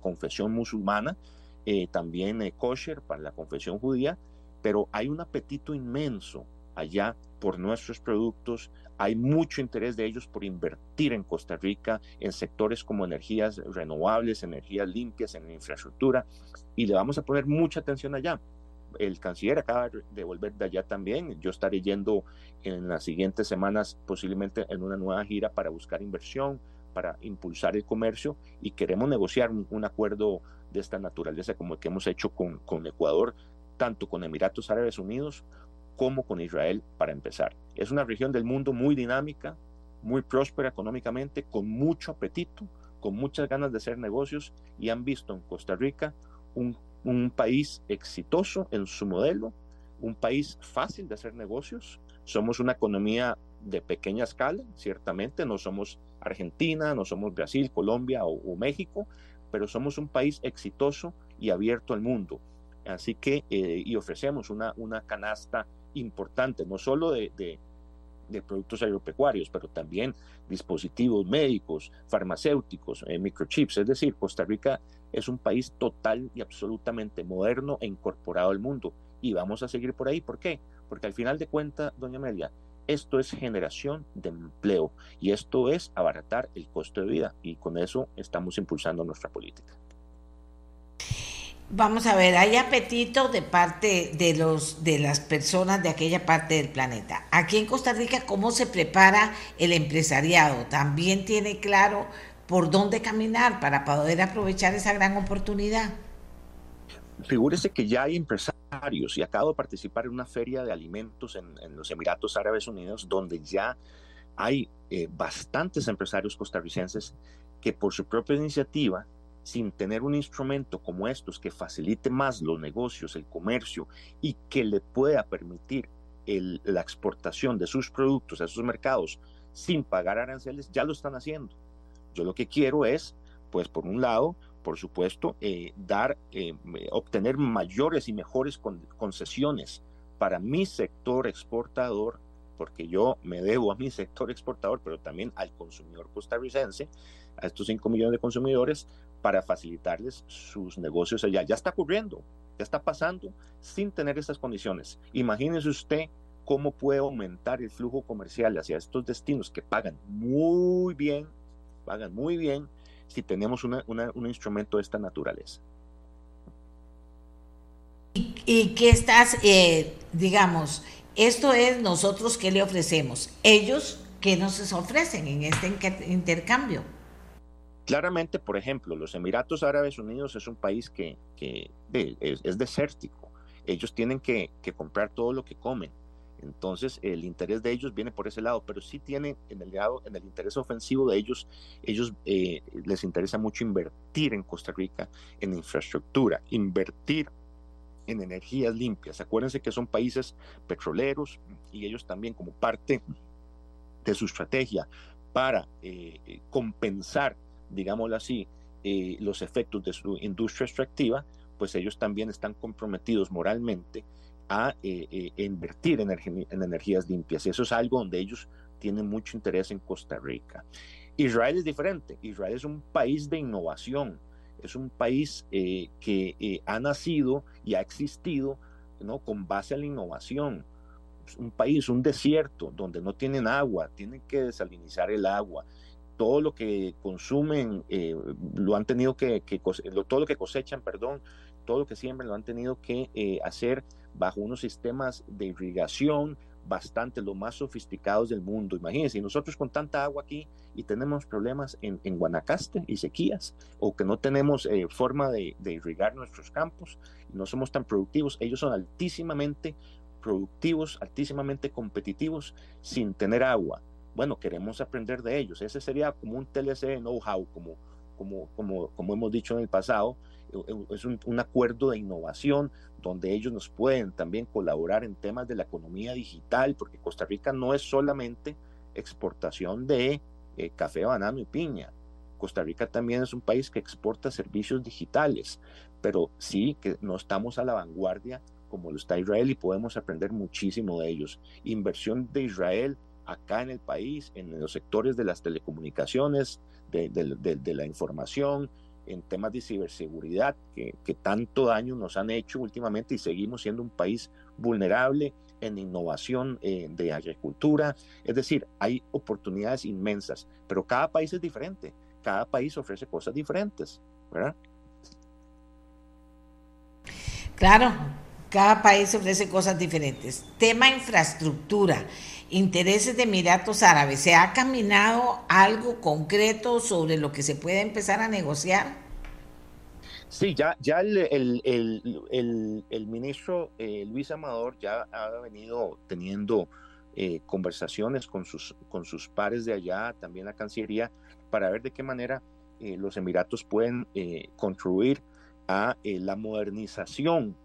confesión musulmana, eh, también eh, kosher para la confesión judía, pero hay un apetito inmenso allá por nuestros productos. Hay mucho interés de ellos por invertir en Costa Rica en sectores como energías renovables, energías limpias, en infraestructura, y le vamos a poner mucha atención allá. El canciller acaba de volver de allá también. Yo estaré yendo en las siguientes semanas, posiblemente en una nueva gira para buscar inversión, para impulsar el comercio y queremos negociar un, acuerdo de esta naturaleza como el que hemos hecho con, con Ecuador, tanto con Emiratos Árabes Unidos como con Israel para empezar. Es una región del mundo muy dinámica, muy próspera económicamente, con mucho apetito, con muchas ganas de hacer negocios y han visto en Costa Rica un, un país exitoso en su modelo, un país fácil de hacer negocios. Somos una economía de pequeña escala, ciertamente, no somos Argentina, no somos Brasil, Colombia o, México, pero somos un país exitoso y abierto al mundo. Así que, eh, y ofrecemos una, una canasta importante, no solo de, de, productos agropecuarios, pero también dispositivos médicos, farmacéuticos, eh, microchips. Es decir, Costa Rica es un país total y absolutamente moderno e incorporado al mundo. Y vamos a seguir por ahí. ¿Por qué? Porque al final de cuentas, doña Amelia, esto es generación de empleo y esto es abaratar el costo de vida y con eso estamos impulsando nuestra política. Vamos a ver, hay apetito de parte de los de las personas de aquella parte del planeta. Aquí en Costa Rica, ¿cómo se prepara el empresariado? También tiene claro por dónde caminar para poder aprovechar esa gran oportunidad. Figúrese que ya hay empresarios y acabo de participar en una feria de alimentos en, los Emiratos Árabes Unidos donde ya hay eh, bastantes empresarios costarricenses que por su propia iniciativa, sin tener un instrumento como estos que facilite más los negocios, el comercio y que le pueda permitir la exportación de sus productos a esos mercados sin pagar aranceles, ya lo están haciendo. Yo lo que quiero es, pues por un lado, por supuesto, eh, dar, eh, obtener mayores y mejores concesiones para mi sector exportador, porque yo me debo a mi sector exportador, pero también al consumidor costarricense, a estos 5 millones de consumidores, para facilitarles sus negocios allá. Ya está ocurriendo, ya está pasando sin tener esas condiciones. Imagínese usted cómo puede aumentar el flujo comercial hacia estos destinos que pagan muy bien, pagan muy bien, si tenemos un instrumento de esta naturaleza. ¿Y, qué estás, eh, digamos, esto es nosotros que le ofrecemos? Ellos, ¿qué nos ofrecen en este intercambio? Claramente, por ejemplo, los Emiratos Árabes Unidos es un país que, es, desértico. Ellos tienen que comprar todo lo que comen entonces, el interés de ellos viene por ese lado, pero sí tiene en el lado, en el interés ofensivo de ellos, ellos eh, les interesa mucho invertir en Costa Rica en infraestructura, invertir en energías limpias. Acuérdense que son países petroleros y ellos también como parte de su estrategia para eh, eh, compensar, digámoslo así, los efectos de su industria extractiva, pues ellos también están comprometidos moralmente a eh, eh, invertir en, en, energías limpias. Eso es algo donde ellos tienen mucho interés en Costa Rica. Israel es diferente. Israel es un país de innovación. Es un país eh, que ha nacido y ha existido ¿no? con base a la innovación. Es un país, un desierto, donde no tienen agua, tienen que desalinizar el agua. Todo lo que consumen lo han tenido que, que, todo lo que cosechan, perdón, todo lo que siembran lo han tenido que hacer bajo unos sistemas de irrigación bastante los más sofisticados del mundo. Imagínense, nosotros con tanta agua aquí y tenemos problemas en, Guanacaste y sequías, o que no tenemos eh, forma de, irrigar nuestros campos, no somos tan productivos, ellos son altísimamente productivos, altísimamente competitivos sin tener agua. Bueno, queremos aprender de ellos. Ese sería como un TLC know-how, como, como, como, como hemos dicho en el pasado, es un, acuerdo de innovación donde ellos nos pueden también colaborar en temas de la economía digital, porque Costa Rica no es solamente exportación de eh, café, banano y piña. Costa Rica también es un país que exporta servicios digitales, pero sí que no estamos a la vanguardia como lo está Israel y podemos aprender muchísimo de ellos. Inversión de Israel acá en el país, en los sectores de las telecomunicaciones, de la información, en temas de ciberseguridad que, tanto daño nos han hecho últimamente y seguimos siendo un país vulnerable en innovación eh, de agricultura. Es decir, hay oportunidades inmensas, pero cada país es diferente, cada país ofrece cosas diferentes, ¿verdad? Claro, cada país ofrece cosas diferentes. Tema infraestructura, intereses de Emiratos Árabes. ¿Se ha caminado algo concreto sobre lo que se puede empezar a negociar? Sí, ya, ya el, el, ministro eh, Luis Amador ya ha venido teniendo eh, conversaciones con sus, con sus pares de allá, también la Cancillería, para ver de qué manera eh, los Emiratos pueden contribuir a la modernización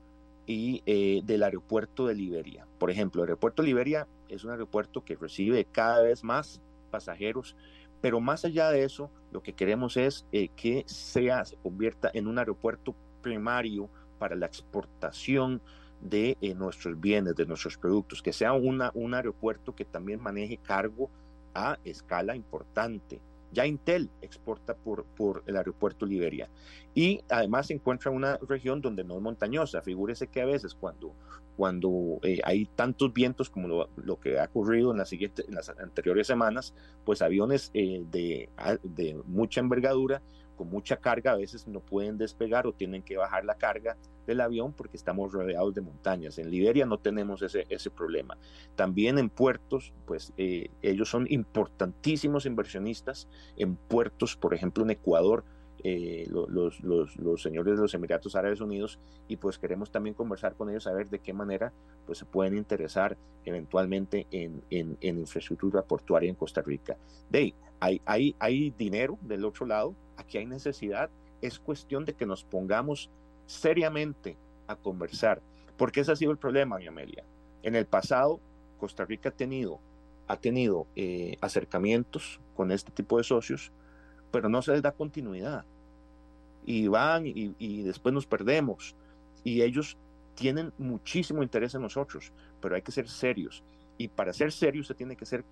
y del aeropuerto de Liberia. Por ejemplo, el aeropuerto de Liberia es un aeropuerto que recibe cada vez más pasajeros pero más allá de eso, lo que queremos es eh, que sea, se convierta en un aeropuerto primario para la exportación de eh, nuestros bienes, de nuestros productos, que sea una, un aeropuerto que también maneje cargo a escala importante. Ya Intel exporta por, por el aeropuerto Liberia y además se encuentra en una región donde no es montañosa. Figúrese que a veces cuando, cuando eh, hay tantos vientos como lo, que ha ocurrido en, la siguiente, en las anteriores semanas, pues aviones eh, de, de mucha envergadura con mucha carga a veces no pueden despegar o tienen que bajar la carga del avión porque estamos rodeados de montañas. En Liberia no tenemos ese, ese problema. También en puertos, pues eh, ellos son importantísimos inversionistas en puertos, por ejemplo en Ecuador, eh, los, los, los, señores de los Emiratos Árabes Unidos y pues queremos también conversar con ellos a ver de qué manera pues se pueden interesar eventualmente en, en, infraestructura portuaria en Costa Rica. De hay, hay, hay dinero del otro lado, aquí hay necesidad, es cuestión de que nos pongamos seriamente a conversar, porque ese ha sido el problema, mi Amelia. En el pasado, Costa Rica ha tenido, ha tenido eh, acercamientos con este tipo de socios, pero no se les da continuidad. Y van y, y después nos perdemos. Y ellos tienen muchísimo interés en nosotros, pero hay que ser serios. Y para ser serios se tiene que ser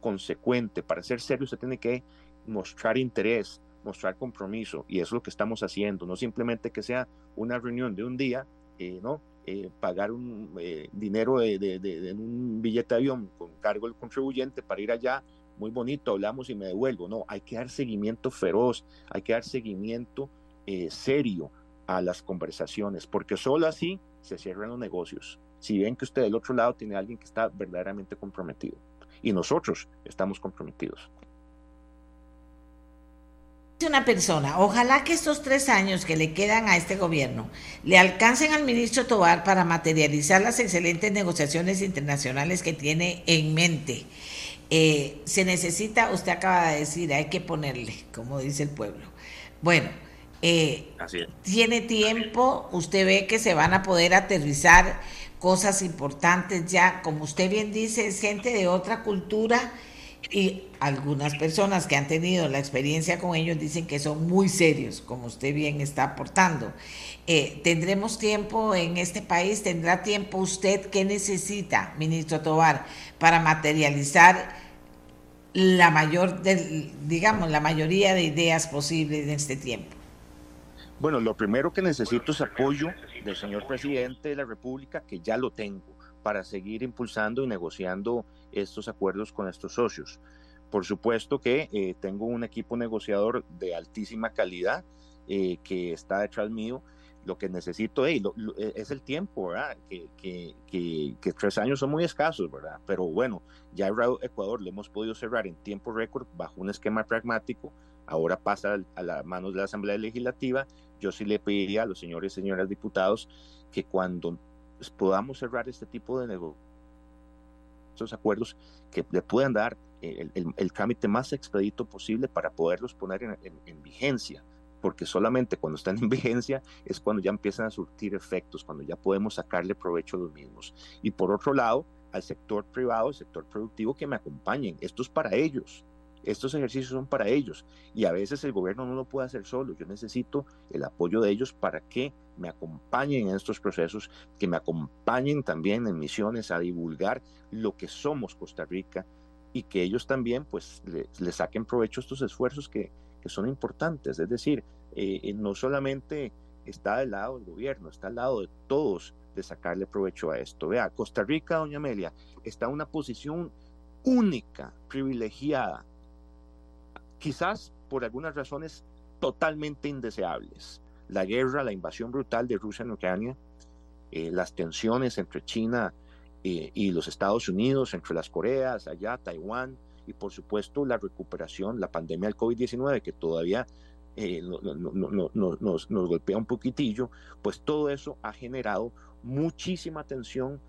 consecuente, para ser serios se tiene que mostrar interés, mostrar compromiso, y eso es lo que estamos haciendo, no simplemente que sea una reunión de un día, eh, ¿no? Eh, pagar un eh, dinero de, de, un billete de avión con cargo del contribuyente para ir allá muy bonito, hablamos y me devuelvo. No, hay que dar seguimiento feroz, hay que dar seguimiento eh, serio a las conversaciones, porque solo así se cierran los negocios. Si ven que usted del otro lado tiene a alguien que está verdaderamente comprometido y nosotros estamos comprometidos. Una persona, ojalá que estos tres años que le quedan a este gobierno le alcancen al ministro Tobar para materializar las excelentes negociaciones internacionales que tiene en mente eh, se necesita, usted acaba de decir, hay que ponerle, como dice el pueblo. Bueno, eh, tiene tiempo, usted ve que se van a poder aterrizar cosas importantes ya, como usted bien dice, es gente de otra cultura y algunas personas que han tenido la experiencia con ellos dicen que son muy serios, como usted bien está aportando. Eh, ¿Tendremos tiempo en este país? ¿Tendrá tiempo usted? ¿Qué necesita, ministro Tobar, para materializar la mayor, digamos, la mayoría de ideas posibles en este tiempo? Bueno, lo primero que necesito es apoyo del señor presidente de la República, que ya lo tengo, para seguir impulsando y negociando estos acuerdos con estos socios. Por supuesto que eh, tengo un equipo negociador de altísima calidad eh, que está detrás mío lo que necesito e, es el tiempo, ¿verdad? Que, tres años son muy escasos, ¿verdad? Pero bueno, ya Ecuador lo hemos podido cerrar en tiempo récord bajo un esquema pragmático, ahora pasa a las manos de la Asamblea Legislativa. Yo sí le pediría a los señores y señoras diputados que cuando podamos cerrar este tipo de negocios, estos acuerdos, que le puedan dar el, el, trámite más expedito posible para poderlos poner en vigencia porque solamente cuando están en vigencia es cuando ya empiezan a surtir efectos, cuando ya podemos sacarle provecho a los mismos. Y por otro lado, al sector privado, al sector productivo que me acompañen. Esto es para ellos. Estos ejercicios son para ellos y a veces el gobierno no lo puede hacer solo. Yo necesito el apoyo de ellos para que me acompañen en estos procesos, que me acompañen también en misiones a divulgar lo que somos Costa Rica y que ellos también pues le, saquen provecho a estos esfuerzos que, que son importantes. Es decir, eh, eh, no solamente está del lado del gobierno, está al lado de todos de sacarle provecho a esto. Vea, Costa Rica, doña Amelia, está en una posición única, privilegiada, quizás por algunas razones totalmente indeseables. La guerra, la invasión brutal de Rusia en Ucrania, eh, las tensiones entre China eh, y los Estados Unidos, entre las Coreas, allá, Taiwán, y por supuesto la recuperación, la pandemia del COVID-19 que todavía eh, nos, golpea un poquitillo, pues todo eso ha generado muchísima tensión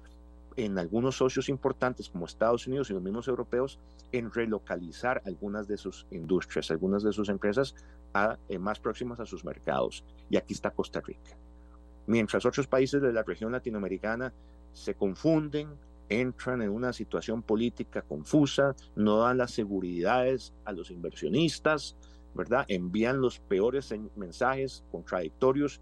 en algunos socios importantes como Estados Unidos y los mismos europeos en relocalizar algunas de sus industrias, algunas de sus empresas a, eh, más próximas a sus mercados. Y aquí está Costa Rica. Mientras otros países de la región latinoamericana se confunden, entran en una situación política confusa, no dan las seguridades a los inversionistas, ¿verdad? Envían los peores mensajes contradictorios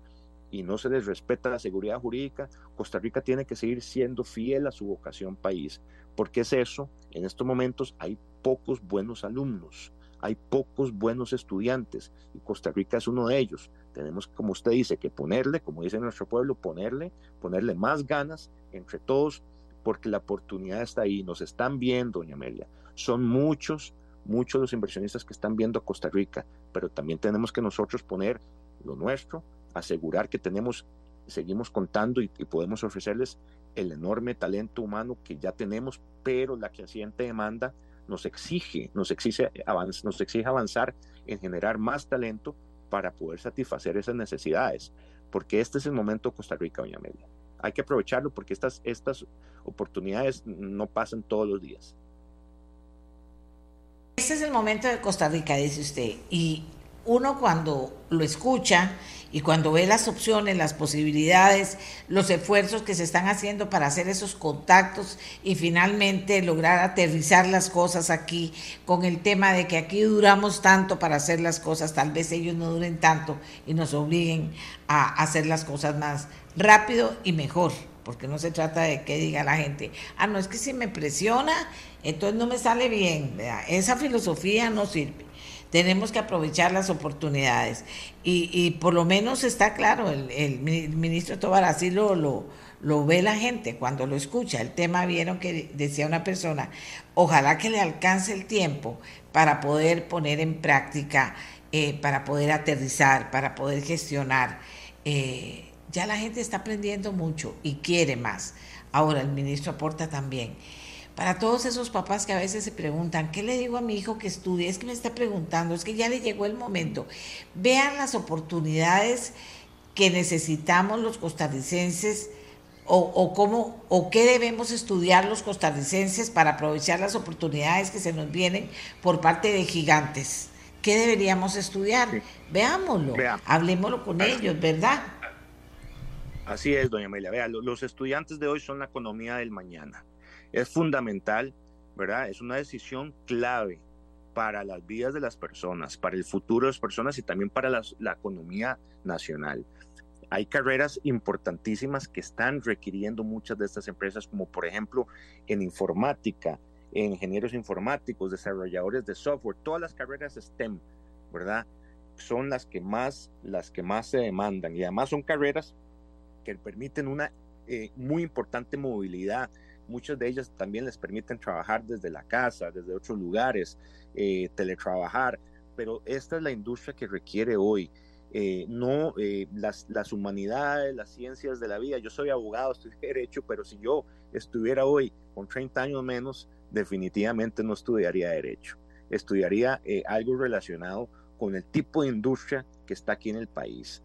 y no se les respeta la seguridad jurídica, Costa Rica tiene que seguir siendo fiel a su vocación país. porque es eso? En estos momentos hay pocos buenos alumnos, hay pocos buenos estudiantes y Costa Rica es uno de ellos. Tenemos, como usted dice, que ponerle, como dice nuestro pueblo, ponerle, ponerle más ganas entre todos porque la oportunidad está ahí, nos están viendo, doña Amelia. Son muchos, muchos los inversionistas que están viendo Costa Rica, pero también tenemos que nosotros poner lo nuestro, asegurar que tenemos, seguimos contando y, podemos ofrecerles el enorme talento humano que ya tenemos, pero la creciente demanda nos exige, nos exige, nos exige avanzar en generar más talento para poder satisfacer esas necesidades, porque este es el momento de Costa Rica, doña Amelia. Hay que aprovecharlo porque estas, estas oportunidades no pasan todos los días. Este es el momento de Costa Rica, dice usted, y uno cuando lo escucha y cuando ve las opciones, las posibilidades, los esfuerzos que se están haciendo para hacer esos contactos y finalmente lograr aterrizar las cosas aquí, con el tema de que aquí duramos tanto para hacer las cosas, tal vez ellos no duren tanto y nos obliguen a hacer las cosas más rápido y mejor porque no se trata de que diga la gente, ah, no es que si me presiona, entonces no me sale bien. Esa filosofía no sirve tenemos que aprovechar las oportunidades. Y, por lo menos está claro, el, ministro Tobar así lo, lo, ve la gente cuando lo escucha. El tema vieron que decía una persona, ojalá que le alcance el tiempo para poder poner en práctica, eh, para poder aterrizar, para poder gestionar. Eh, ya la gente está aprendiendo mucho y quiere más. Ahora el ministro aporta también para todos esos papás que a veces se preguntan, ¿qué le digo a mi hijo que estudie? Es que me está preguntando, es que ya le llegó el momento. Vean las oportunidades que necesitamos los costarricenses o, cómo o qué debemos estudiar los costarricenses para aprovechar las oportunidades que se nos vienen por parte de gigantes. ¿Qué deberíamos estudiar? Veámoslo, hablemoslo con ellos, ¿verdad? Así es, doña Amelia. Vea, los estudiantes de hoy son la economía del mañana es fundamental, ¿verdad? Es una decisión clave para las vidas de las personas, para el futuro de las personas y también para la economía nacional. Hay carreras importantísimas que están requiriendo muchas de estas empresas, como por ejemplo en informática, en ingenieros informáticos, desarrolladores de software, todas las carreras STEM, ¿verdad? Son las que más, las que más se demandan y además son carreras que permiten una eh, muy importante movilidad Muchas de ellas también les permiten trabajar desde la casa, desde otros lugares, eh, teletrabajar, pero esta es la industria que requiere hoy. Eh, no eh, las, las, humanidades, las ciencias de la vida. Yo soy abogado, estoy derecho, pero si yo estuviera hoy con 30 años menos, definitivamente no estudiaría derecho. Estudiaría algo relacionado con el tipo de industria que está aquí en el país.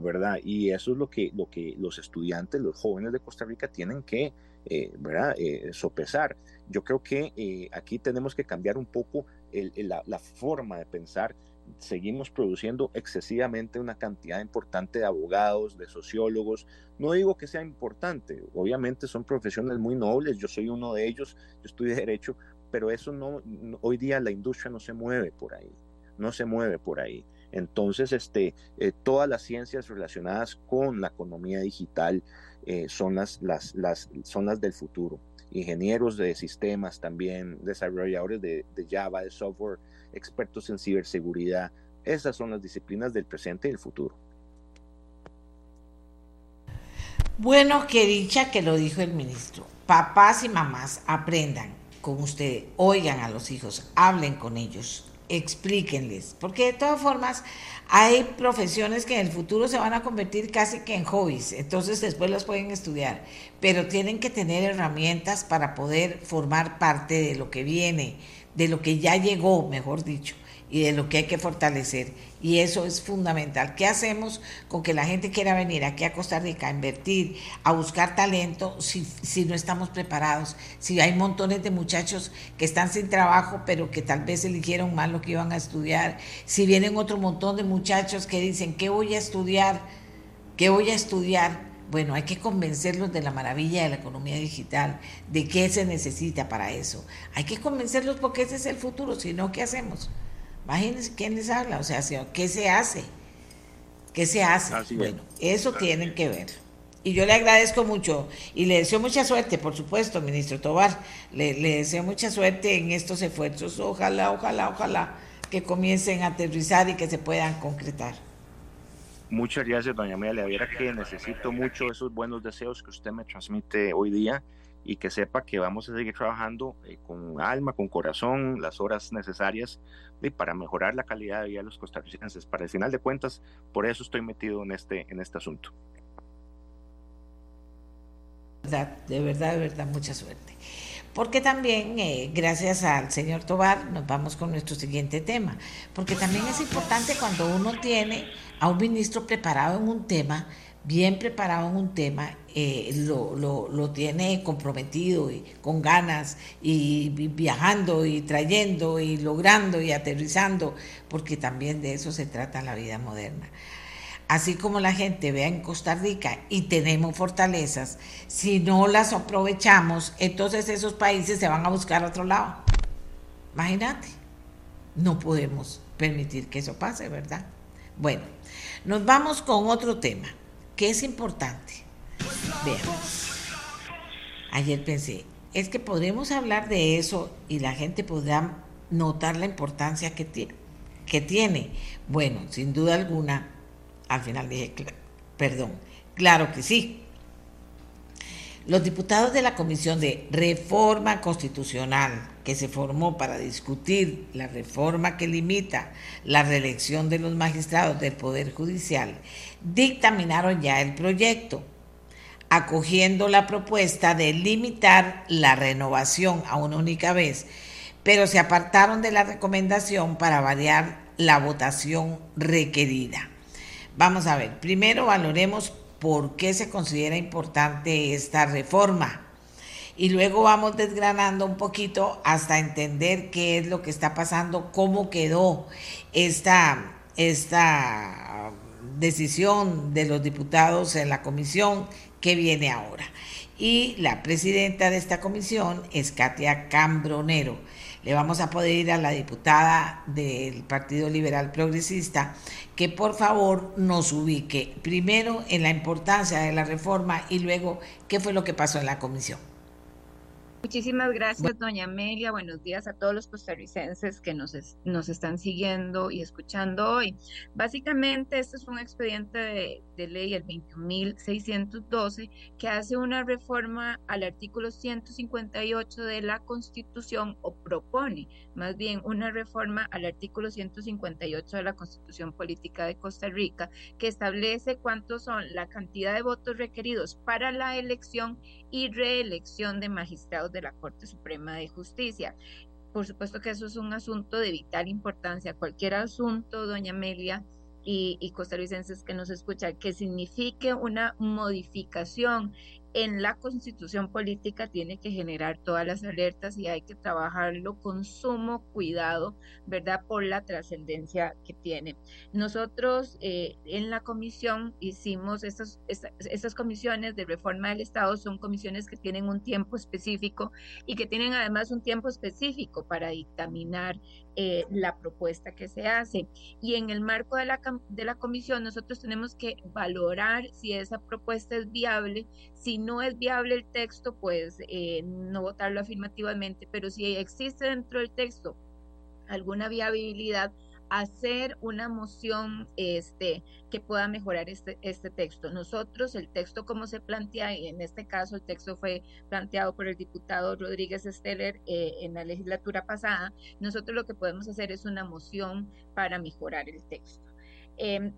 ¿verdad? Y eso es lo que, lo que los estudiantes, los jóvenes de Costa Rica tienen que eh, ¿verdad? Eh, sopesar. Yo creo que eh, aquí tenemos que cambiar un poco la, forma de pensar. Seguimos produciendo excesivamente una cantidad importante de abogados, de sociólogos. No digo que sea importante, obviamente son profesiones muy nobles, yo soy uno de ellos, yo estudié derecho, pero eso no, hoy día la industria no se mueve por ahí, no se mueve por ahí. Entonces, este, todas las ciencias relacionadas con la economía digital, eh, son, las, las, las, son las del futuro. Ingenieros de sistemas también, desarrolladores de, Java, de software, expertos en ciberseguridad. Esas son las disciplinas del presente y del futuro. Bueno, qué dicha que lo dijo el ministro. Papás y mamás aprendan con usted, oigan a los hijos, hablen con ellos, explíquenles, porque de todas formas hay profesiones que en el futuro se van a convertir casi que en hobbies, entonces después las pueden estudiar, pero tienen que tener herramientas para poder formar parte de lo que viene, de lo que ya llegó, mejor dicho y de lo que hay que fortalecer. Y eso es fundamental. ¿Qué hacemos con que la gente quiera venir aquí a Costa Rica a invertir, a buscar talento, si, si no estamos preparados? Si hay montones de muchachos que están sin trabajo, pero que tal vez eligieron mal lo que iban a estudiar. Si vienen otro montón de muchachos que dicen, ¿qué voy a estudiar? ¿Qué voy a estudiar? Bueno, hay que convencerlos de la maravilla de la economía digital, de qué se necesita para eso. Hay que convencerlos porque ese es el futuro, si no, ¿qué hacemos? Imagínense quién les habla, o sea, ¿qué se hace? ¿Qué se hace? bueno, eso tienen que ver. Y yo le agradezco mucho y le deseo mucha suerte, por supuesto, ministro Tobar. Le, deseo mucha suerte en estos esfuerzos. Ojalá, ojalá, ojalá que comiencen a aterrizar y que se puedan concretar. Muchas gracias, doña Amelia. Viera que necesito mucho esos buenos deseos que usted me transmite hoy día y que sepa que vamos a seguir trabajando eh, con alma, con corazón, las horas necesarias para mejorar la calidad de vida de los costarricenses. Para el final de cuentas, por eso estoy metido en este, en este asunto. De verdad, de verdad, mucha suerte. Porque también, eh, gracias al señor Tobar, nos vamos con nuestro siguiente tema. Porque también es importante cuando uno tiene a un ministro preparado en un tema, bien preparado en un tema, eh, lo, lo, lo, tiene comprometido y con ganas y, viajando y trayendo y logrando y aterrizando, porque también de eso se trata la vida moderna. Así como la gente vea en Costa Rica y tenemos fortalezas, si no las aprovechamos, entonces esos países se van a buscar a otro lado. Imagínate, no podemos permitir que eso pase, ¿verdad? Bueno, nos vamos con otro tema que es importante. Veamos. Ayer pensé, es que podremos hablar de eso y la gente podrá notar la importancia que tiene. Que tiene. Bueno, sin duda alguna, al final dije, perdón, claro que sí. Los diputados de la Comisión de Reforma Constitucional, que se formó para discutir la reforma que limita la reelección de los magistrados del Poder Judicial, dictaminaron ya el proyecto, acogiendo la propuesta de limitar la renovación a una única vez, pero se apartaron de la recomendación para variar la votación requerida. Vamos a ver, primero valoremos por qué se considera importante esta reforma. Y luego vamos desgranando un poquito hasta entender qué es lo que está pasando, cómo quedó esta, esta decisión de los diputados en la comisión que viene ahora. Y la presidenta de esta comisión es Katia Cambronero. Le vamos a poder ir a la diputada del Partido Liberal Progresista que por favor nos ubique primero en la importancia de la reforma y luego qué fue lo que pasó en la comisión. Muchísimas gracias, doña Amelia. Buenos días a todos los costarricenses que nos, nos están siguiendo y escuchando hoy. Básicamente, este es un expediente de, de ley, el 21.612, que hace una reforma al artículo 158 de la Constitución o propone más bien una reforma al artículo 158 de la Constitución Política de Costa Rica, que establece cuántos son la cantidad de votos requeridos para la elección y reelección de magistrados de la Corte Suprema de Justicia. Por supuesto que eso es un asunto de vital importancia. Cualquier asunto, doña Amelia, y, y, costarricenses que nos escuchan, que signifique una modificación en la constitución política tiene que generar todas las alertas y hay que trabajarlo con sumo cuidado, ¿verdad? Por la trascendencia que tiene. Nosotros eh, en la comisión hicimos estas, estas, comisiones de reforma del Estado, son comisiones que tienen un tiempo específico y que tienen además un tiempo específico para dictaminar eh, la propuesta que se hace. Y en el marco de la, de la comisión nosotros tenemos que valorar si esa propuesta es viable, si no es viable el texto, pues eh, no votarlo afirmativamente, pero si existe dentro del texto alguna viabilidad, hacer una moción este, que pueda mejorar este, este texto. Nosotros, el texto como se plantea, y en este caso el texto fue planteado por el diputado Rodríguez Steller eh, en la legislatura pasada, nosotros lo que podemos hacer es una moción para mejorar el texto. Em,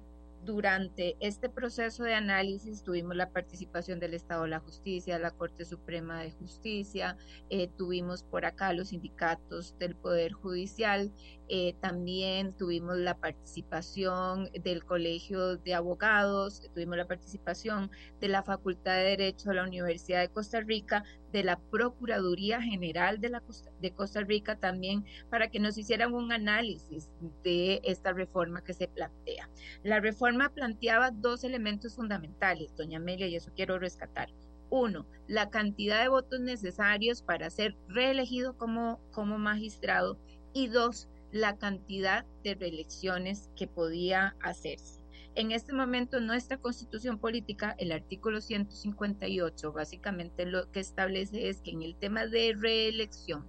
durante este proceso de análisis tuvimos la participación del Estado de la Justicia, la Corte Suprema de Justicia, eh, tuvimos por acá los sindicatos del Poder Judicial, eh, también tuvimos la participación del Colegio de Abogados, tuvimos la participación de la Facultad de Derecho de la Universidad de Costa Rica, de la Procuraduría General de, la de Costa Rica también, para que nos hicieran un análisis de esta reforma que se plantea. La reforma planteaba dos elementos fundamentales, doña Amelia, y eso quiero rescatar. Uno, la cantidad de votos necesarios para ser reelegido como, como magistrado. Y dos, la cantidad de reelecciones que podía hacerse. En este momento, nuestra constitución política, el artículo 158, básicamente lo que establece es que en el tema de reelección,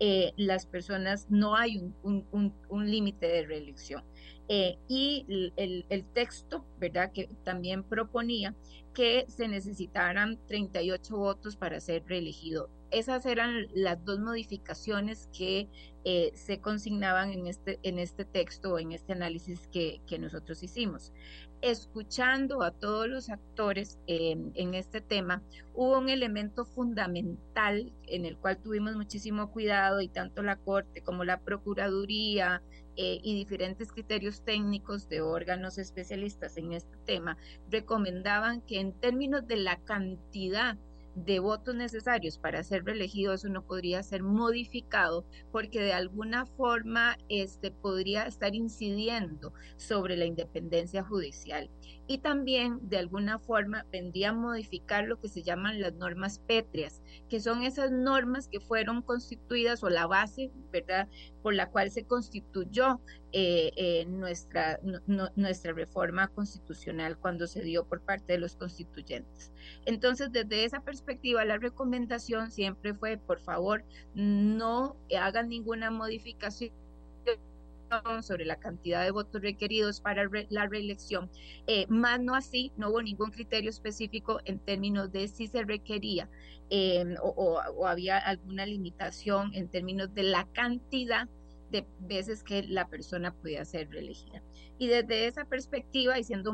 eh, las personas, no hay un, límite de reelección. Eh, y el, el, texto, ¿verdad?, que también proponía que se necesitaran 38 votos para ser reelegido esas eran las dos modificaciones que eh, se consignaban en este, en este texto, en este análisis que, nosotros hicimos. Escuchando a todos los actores en este tema, hubo un elemento fundamental en el cual tuvimos muchísimo cuidado y tanto la Corte como la Procuraduría eh, y diferentes criterios técnicos de órganos especialistas en este tema recomendaban que en términos de la cantidad de votos necesarios para ser reelegido, eso no podría ser modificado porque de alguna forma este, podría estar incidiendo sobre la independencia judicial. Y también de alguna forma vendría a modificar lo que se llaman las normas pétreas, que son esas normas que fueron constituidas o la base, ¿verdad?, por la cual se constituyó eh, eh, nuestra, nuestra reforma constitucional cuando se dio por parte de los constituyentes. Entonces, desde esa perspectiva, la recomendación siempre fue, por favor, no hagan ninguna modificación sobre la cantidad de votos requeridos para la reelección, eh, más no así, no hubo ningún criterio específico en términos de si se requería em, o, había alguna limitación en términos de la cantidad de veces que la persona podía ser reelegida. Y desde esa perspectiva, y siendo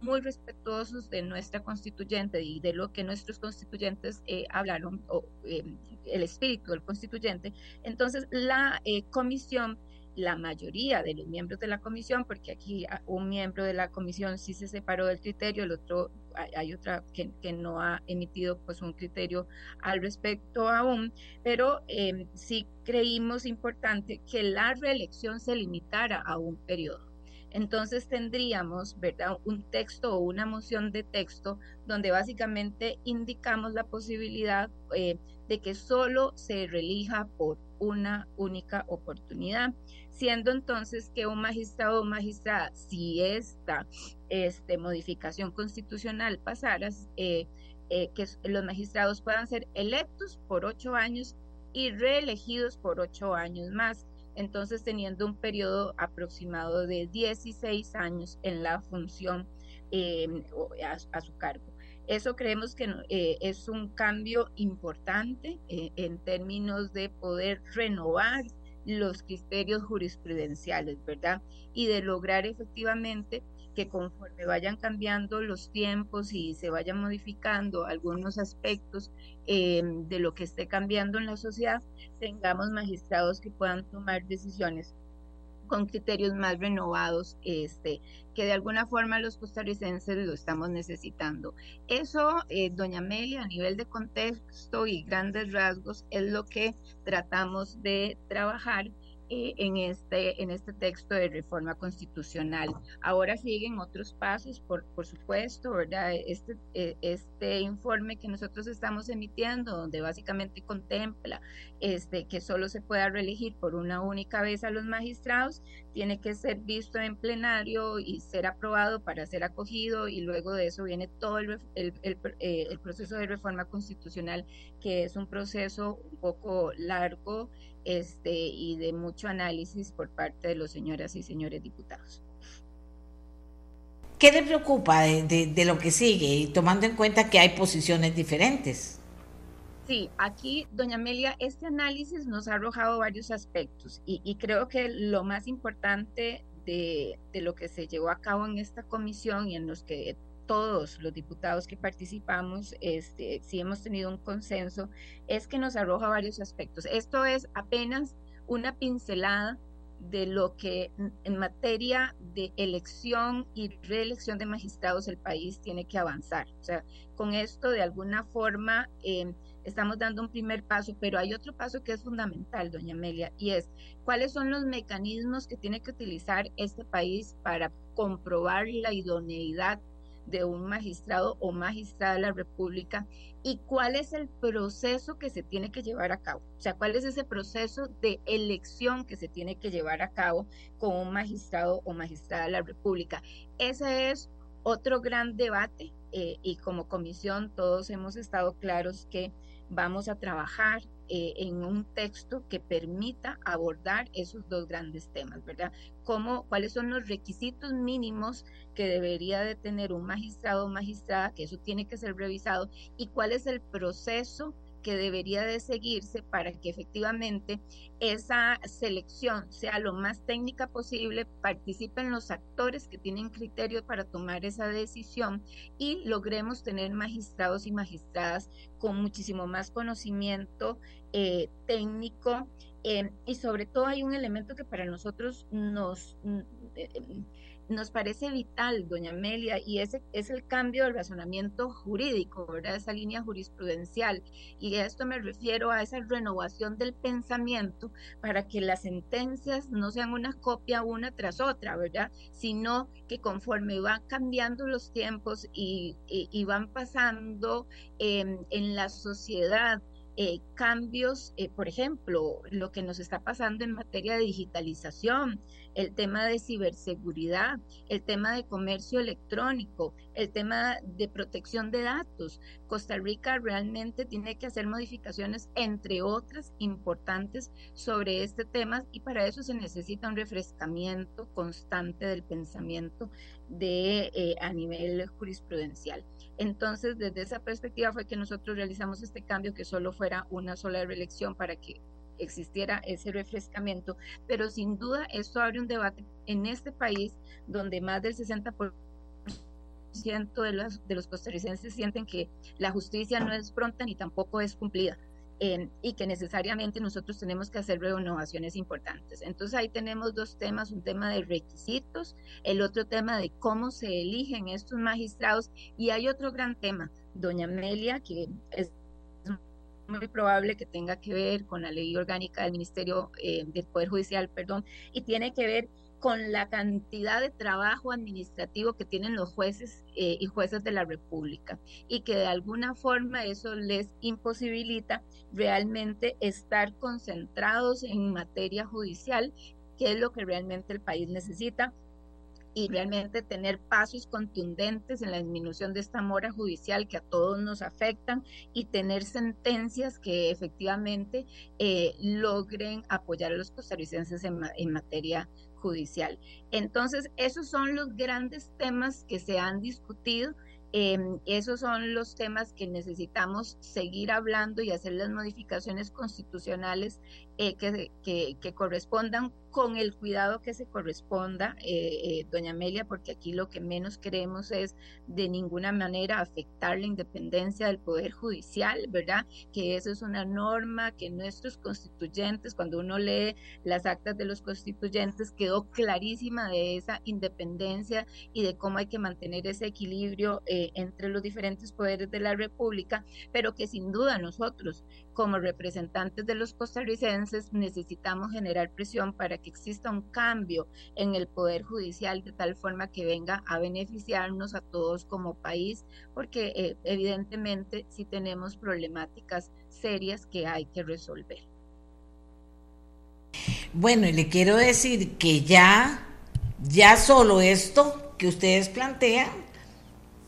muy respetuosos de nuestra constituyente y de lo que nuestros constituyentes eh, hablaron, o eh, el espíritu del constituyente, entonces la eh, comisión la mayoría de los miembros de la comisión, porque aquí un miembro de la comisión sí se separó del criterio, el otro hay otra que, que no ha emitido pues un criterio al respecto aún, pero eh, sí creímos importante que la reelección se limitara a un periodo. Entonces tendríamos, ¿verdad?, un texto o una moción de texto donde básicamente indicamos la posibilidad eh, de que solo se relija por una única oportunidad, siendo entonces que un magistrado o magistrada, si esta este, modificación constitucional pasara, eh, eh, que los magistrados puedan ser electos por ocho años y reelegidos por ocho años más entonces teniendo un periodo aproximado de 16 años en la función em, a, su cargo. Eso creemos que eh, es un cambio importante eh, en términos de poder renovar los criterios jurisprudenciales, ¿verdad? Y de lograr efectivamente que conforme vayan cambiando los tiempos y se vayan modificando algunos aspectos eh, de lo que esté cambiando en la sociedad, tengamos magistrados que puedan tomar decisiones con criterios más renovados, este, que de alguna forma los costarricenses lo estamos necesitando. Eso, eh, doña Amelia, a nivel de contexto y grandes rasgos, es lo que tratamos de trabajar eh, en, este, en este texto de reforma constitucional. Ahora siguen otros pasos, por, por supuesto, ¿verdad? Este, eh, este informe que nosotros estamos emitiendo, donde básicamente contempla este, que solo se pueda reelegir por una única vez a los magistrados, tiene que ser visto en plenario y ser aprobado para ser acogido y luego de eso viene todo el, el, eh, el proceso de reforma constitucional, que es un proceso un poco largo este, y de mucho análisis por parte de los señoras y señores diputados. ¿Qué le preocupa de, lo que sigue y tomando en cuenta que hay posiciones diferentes? Sí, aquí, doña Amelia, este análisis nos ha arrojado varios aspectos y, creo que lo más importante de, de, lo que se llevó a cabo en esta comisión y en los que todos los diputados que participamos, este, si hemos tenido un consenso, es que nos arroja varios aspectos. Esto es apenas una pincelada de lo que en materia de elección y reelección de magistrados el país tiene que avanzar. O sea, con esto de alguna forma eh, estamos dando un primer paso, pero hay otro paso que es fundamental, doña Amelia, y es cuáles son los mecanismos que tiene que utilizar este país para comprobar la idoneidad de un magistrado o magistrada de la República y cuál es el proceso que se tiene que llevar a cabo. O sea, cuál es ese proceso de elección que se tiene que llevar a cabo con un magistrado o magistrada de la República. Ese es otro gran debate eh, y como comisión todos hemos estado claros que vamos a trabajar eh, en un texto que permita abordar esos dos grandes temas, ¿verdad? Cómo, cuáles son los requisitos mínimos que debería de tener un magistrado o magistrada, que eso tiene que ser revisado, y cuál es el proceso que debería de seguirse para que efectivamente esa selección sea lo más técnica posible, participen los actores que tienen criterio para tomar esa decisión y logremos tener magistrados y magistradas con muchísimo más conocimiento eh, técnico. Eh, y sobre todo hay un elemento que para nosotros nos... Mm, eh, nos parece vital, doña Amelia, y ese es el cambio del razonamiento jurídico, ¿verdad? Esa línea jurisprudencial. Y a esto me refiero a esa renovación del pensamiento para que las sentencias no sean una copia una tras otra, ¿verdad? Sino que conforme van cambiando los tiempos y, van pasando en la sociedad, eh, cambios, eh, por ejemplo, lo que nos está pasando en materia de digitalización, el tema de ciberseguridad, el tema de comercio electrónico, el tema de protección de datos. Costa Rica realmente tiene que hacer modificaciones, entre otras importantes, sobre este tema y para eso se necesita un refrescamiento constante del pensamiento de, eh, a nivel jurisprudencial. Entonces, desde esa perspectiva fue que nosotros realizamos este cambio, que solo fuera una sola reelección para que existiera ese refrescamiento, pero sin duda esto abre un debate en este país donde más del 60% de los, costarricenses sienten que la justicia no es pronta ni tampoco es cumplida. Y que necesariamente nosotros tenemos que hacer renovaciones importantes. Entonces ahí tenemos dos temas, un tema de requisitos, el otro tema de cómo se eligen estos magistrados y hay otro gran tema, doña Amelia, que es muy probable que tenga que ver con la ley orgánica del Ministerio eh, del Poder Judicial, perdón, y tiene que ver con la cantidad de trabajo administrativo que tienen los jueces eh, y jueces de la República y que de alguna forma eso les imposibilita realmente estar concentrados en materia judicial, que es lo que realmente el país necesita y realmente tener pasos contundentes en la disminución de esta mora judicial que a todos nos afectan y tener sentencias que efectivamente eh, logren apoyar a los costarricenses en, materia judicial. Entonces, esos son los grandes temas que se han discutido. Eh, esos son los temas que necesitamos seguir hablando y hacer las modificaciones constitucionales eh, que, que, correspondan con el cuidado que se corresponda, eh, eh, doña Amelia, porque aquí lo que menos queremos es de ninguna manera afectar la independencia del Poder Judicial, ¿verdad? Que eso es una norma que nuestros constituyentes, cuando uno lee las actas de los constituyentes, quedó clarísima de esa independencia y de cómo hay que mantener ese equilibrio entre los diferentes poderes de la República, pero que sin duda nosotros como representantes de los costarricenses necesitamos generar presión para que exista un cambio en el Poder Judicial de tal forma que venga a beneficiarnos a todos como país, porque eh, evidentemente sí tenemos problemáticas serias que hay que resolver. Bueno, y le quiero decir que ya, ya solo esto que ustedes plantean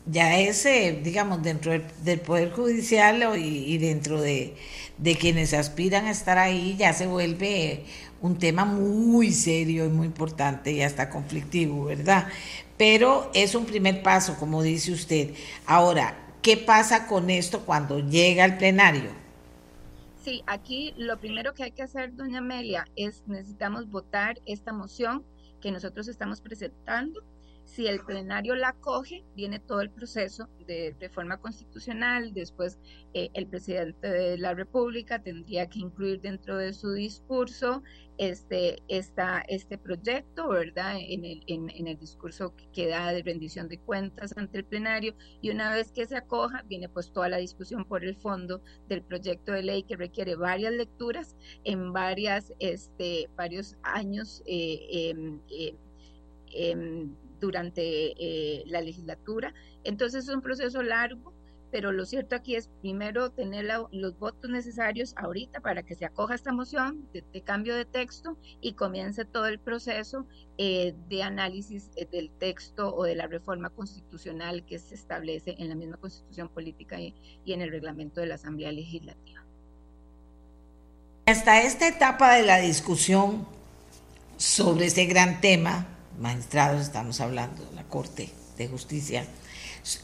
ya es, eh, digamos, dentro del, Poder Judicial y, dentro de, de quienes aspiran a estar ahí ya se vuelve un tema muy serio y muy importante y hasta conflictivo, ¿verdad? Pero es un primer paso, como dice usted. Ahora, ¿qué pasa con esto cuando llega al plenario? Sí, aquí lo primero que hay que hacer, doña Amelia, es necesitamos votar esta moción que nosotros estamos presentando si el plenario la acoge, viene todo el proceso de reforma constitucional. Después, eh, el presidente de la República tendría que incluir dentro de su discurso este, este proyecto, ¿verdad? En el, en, el discurso que da de rendición de cuentas ante el plenario. Y una vez que se acoja, viene pues toda la discusión por el fondo del proyecto de ley que requiere varias lecturas en varias, este, varios años. Eh, em, eh, em, durante eh, la legislatura. Entonces es un proceso largo, pero lo cierto aquí es primero tener los votos necesarios ahorita para que se acoja esta moción de, cambio de texto y comience todo el proceso eh, de análisis eh, del texto o de la reforma constitucional que se establece en la misma constitución política y, y en el reglamento de la Asamblea Legislativa. Hasta esta etapa de la discusión sobre ese gran tema, magistrados, estamos hablando de la Corte de Justicia.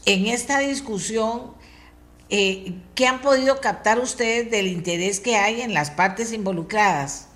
En esta discusión, eh, ¿qué han podido captar ustedes del interés que hay en las partes involucradas?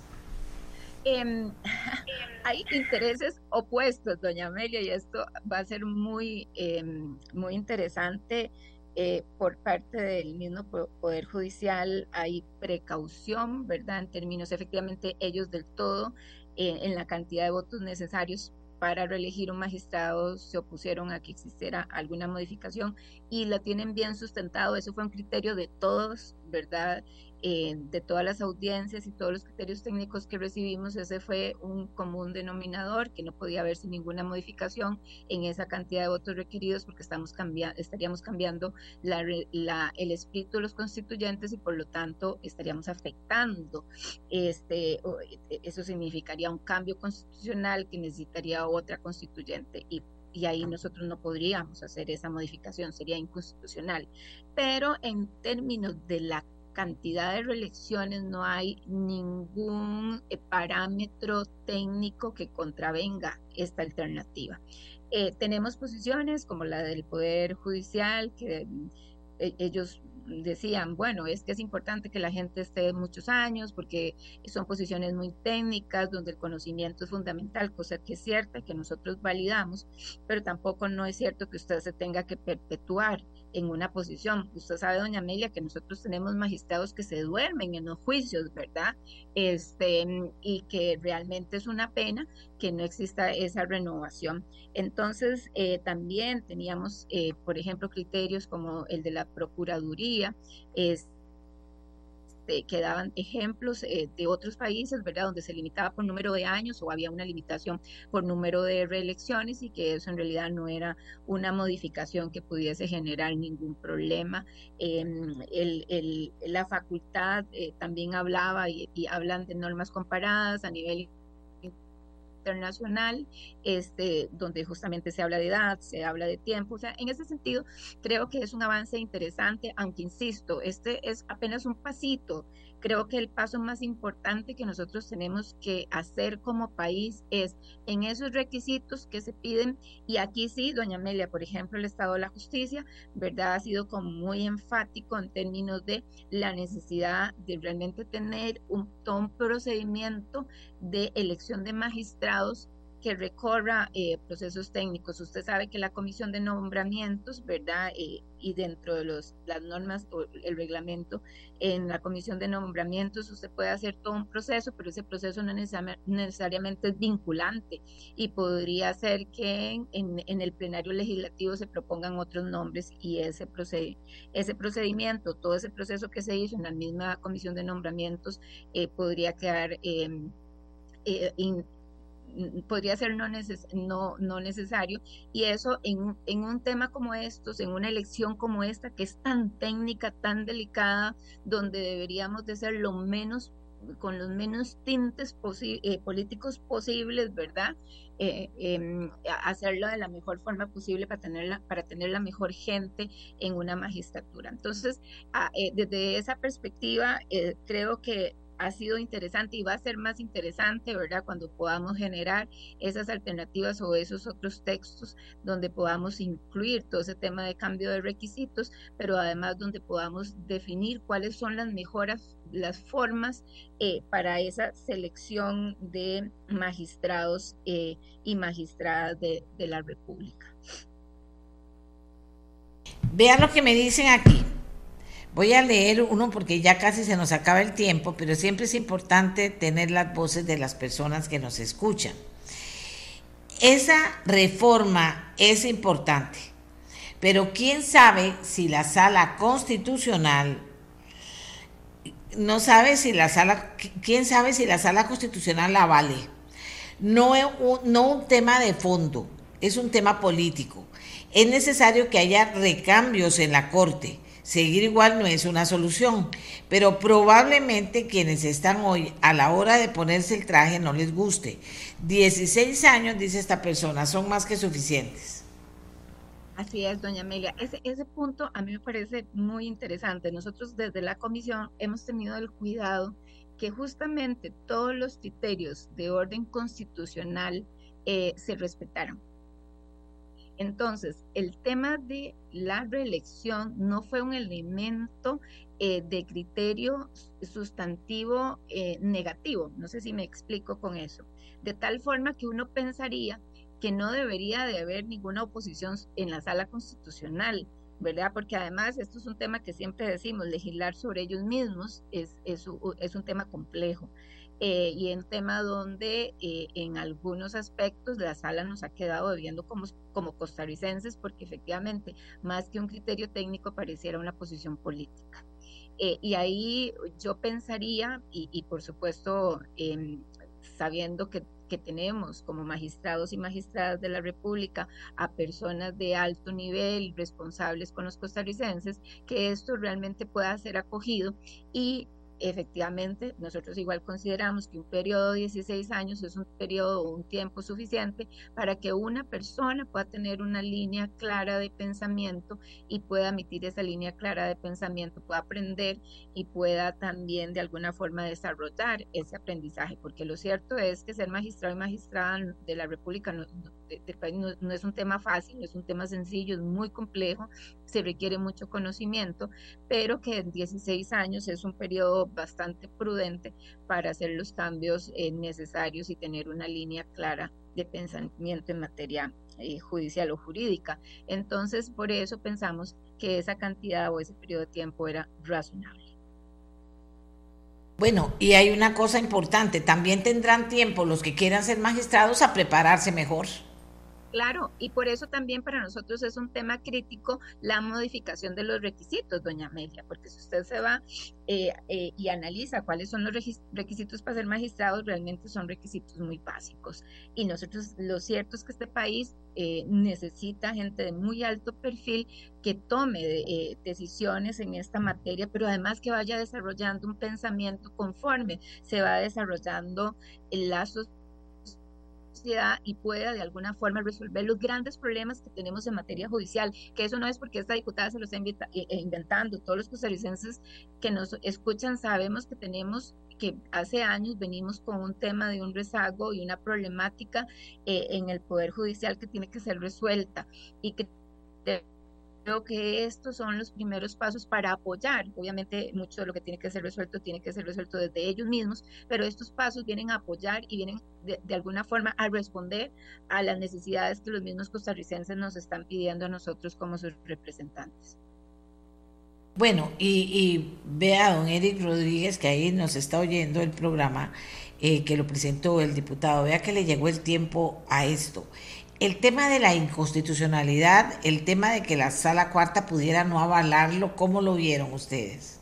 Em, hay intereses opuestos, doña Amelia, y esto va a ser muy, em, muy interesante. Eh, por parte del mismo Poder Judicial hay precaución, ¿verdad? En términos, efectivamente, ellos del todo, eh, en la cantidad de votos necesarios para reelegir un magistrado se opusieron a que existiera alguna modificación y la tienen bien sustentado. Eso fue un criterio de todos, ¿verdad? Eh, de todas las audiencias y todos los criterios técnicos que recibimos, ese fue un común denominador que no podía haberse ninguna modificación en esa cantidad de votos requeridos porque estamos cambiando, estaríamos cambiando la, la, el espíritu de los constituyentes y por lo tanto estaríamos afectando. Este, e, eso significaría un cambio constitucional que necesitaría otra constituyente y y ahí nosotros no podríamos hacer esa modificación, sería inconstitucional. Pero en términos de la cantidad de reelecciones, no hay ningún eh, parámetro técnico que contravenga esta alternativa. Eh, tenemos posiciones como la del Poder Judicial, que eh, ellos decían, bueno, es que es importante que la gente esté muchos años porque son posiciones muy técnicas donde el conocimiento es fundamental, cosa que es cierta que nosotros validamos, pero tampoco no es cierto que usted se tenga que perpetuar en una posición. Usted sabe, doña Amelia, que nosotros tenemos magistrados que se duermen en los juicios, ¿verdad? Este, y que realmente es una pena que no exista esa renovación. Entonces, eh, también teníamos, eh, por ejemplo, criterios como el de la Procuraduría, es, este, que daban ejemplos eh, de otros países, ¿verdad? Donde se limitaba por número de años o había una limitación por número de reelecciones y que eso en realidad no era una modificación que pudiese generar ningún problema. Em, la facultad eh, también hablaba y, y hablan de normas comparadas a nivel internacional, este, donde justamente se habla de edad, se habla de tiempo. O sea, en ese sentido, creo que es un avance interesante, aunque insisto, este es apenas un pasito creo que el paso más importante que nosotros tenemos que hacer como país es en esos requisitos que se piden, y aquí sí, doña Amelia, por ejemplo, el Estado de la Justicia, ¿verdad? Ha sido como muy enfático en términos de la necesidad de realmente tener un, un procedimiento de elección de magistrados que recorra eh, procesos técnicos. Usted sabe que la comisión de nombramientos, ¿verdad? Eh, y dentro de los, las normas o el reglamento, en la comisión de nombramientos usted puede hacer todo un proceso, pero ese proceso no necesariamente es vinculante y podría ser que en, en, el plenario legislativo se propongan otros nombres y ese, proced, ese procedimiento, todo ese proceso que se hizo en la misma comisión de nombramientos eh, podría quedar... Em, eh, podría ser no, no, no necesario. Y eso en, en, un tema como estos, en una elección como esta, que es tan técnica, tan delicada, donde deberíamos de ser lo menos con los menos tintes eh, políticos posibles, ¿verdad? Eh, em, hacerlo de la mejor forma posible para tener la, para tener la mejor gente en una magistratura. Entonces, ah, desde esa perspectiva, creo que ha sido interesante y va a ser más interesante, ¿verdad? Cuando podamos generar esas alternativas o esos otros textos donde podamos incluir todo ese tema de cambio de requisitos, pero además donde podamos definir cuáles son las mejoras, las formas eh, para esa selección de magistrados eh, y magistradas de, de la República. Vean lo que me dicen aquí. Voy a leer uno porque ya casi se nos acaba el tiempo, pero siempre es importante tener las voces de las personas que nos escuchan. Esa reforma es importante, pero quién sabe si la sala constitucional no sabe si la sala, quién sabe si la sala constitucional la vale. No, no un tema de fondo, es un tema político. Es necesario que haya recambios en la Corte Seguir igual no es una solución, pero probablemente quienes están hoy a la hora de ponerse el traje no les guste. 16 años, dice esta persona, son más que suficientes. Así es, doña Amelia. Ese, ese punto a mí me parece muy interesante. Nosotros desde la comisión hemos tenido el cuidado que justamente todos los criterios de orden constitucional eh, se respetaron entonces, el tema de la reelección no fue un elemento eh, de criterio sustantivo eh, negativo. No sé si me explico con eso. De tal forma que uno pensaría que no debería de haber ninguna oposición en la sala constitucional, ¿verdad? Porque además esto es un tema que siempre decimos, legislar sobre ellos mismos es, es, es un tema complejo. Eh, y en tema donde eh, en algunos aspectos la sala nos ha quedado debiendo como, como costarricenses porque efectivamente más que un criterio técnico pareciera una posición política. Eh, y ahí yo pensaría, y, por supuesto em, sabiendo que, que tenemos como magistrados y magistradas de la República a personas de alto nivel responsables con los costarricenses, que esto realmente pueda ser acogido y efectivamente, nosotros igual consideramos que un periodo de 16 años es un periodo o un tiempo suficiente para que una persona pueda tener una línea clara de pensamiento y pueda emitir esa línea clara de pensamiento, pueda aprender y pueda también de alguna forma desarrollar ese aprendizaje, porque lo cierto es que ser magistrado y magistrada de la República no, no es un tema fácil, no es un tema sencillo, es muy complejo, se requiere mucho conocimiento, pero que en 16 años es un periodo bastante prudente para hacer los cambios eh, necesarios y tener una línea clara de pensamiento en materia eh, judicial o jurídica. Entonces, por eso pensamos que esa cantidad o ese periodo de tiempo era razonable. Bueno, y hay una cosa importante, también tendrán tiempo los que quieran ser magistrados a prepararse mejor. Claro, y por eso también para nosotros es un tema crítico la modificación de los requisitos, doña Amelia, porque si usted se va eh, eh, y analiza cuáles son los requisitos para ser magistrado, realmente son requisitos muy básicos. Y nosotros, lo cierto es que este país eh, necesita gente de muy alto perfil que tome decisiones en esta materia, pero además que vaya desarrollando un pensamiento conforme se va desarrollando lazos y pueda de alguna forma resolver los grandes problemas que tenemos en materia judicial, que eso no es porque esta diputada se lo está eh, eh, inventando, todos los costarricenses que nos escuchan sabemos que tenemos que hace años venimos con un tema de un rezago y una problemática eh, en el Poder Judicial que tiene que ser resuelta y que Creo que estos son los primeros pasos para apoyar. Obviamente, mucho de lo que tiene que ser resuelto tiene que ser resuelto desde ellos mismos, pero estos pasos vienen a apoyar y vienen de, alguna forma a responder a las necesidades que los mismos costarricenses nos están pidiendo a nosotros como sus representantes. Bueno, y, vea don Eric Rodríguez, que ahí nos está oyendo el programa, eh, que lo presentó el diputado, vea que le llegó el tiempo a esto. El tema de la inconstitucionalidad, el tema de que la sala cuarta pudiera no avalarlo, ¿cómo lo vieron ustedes?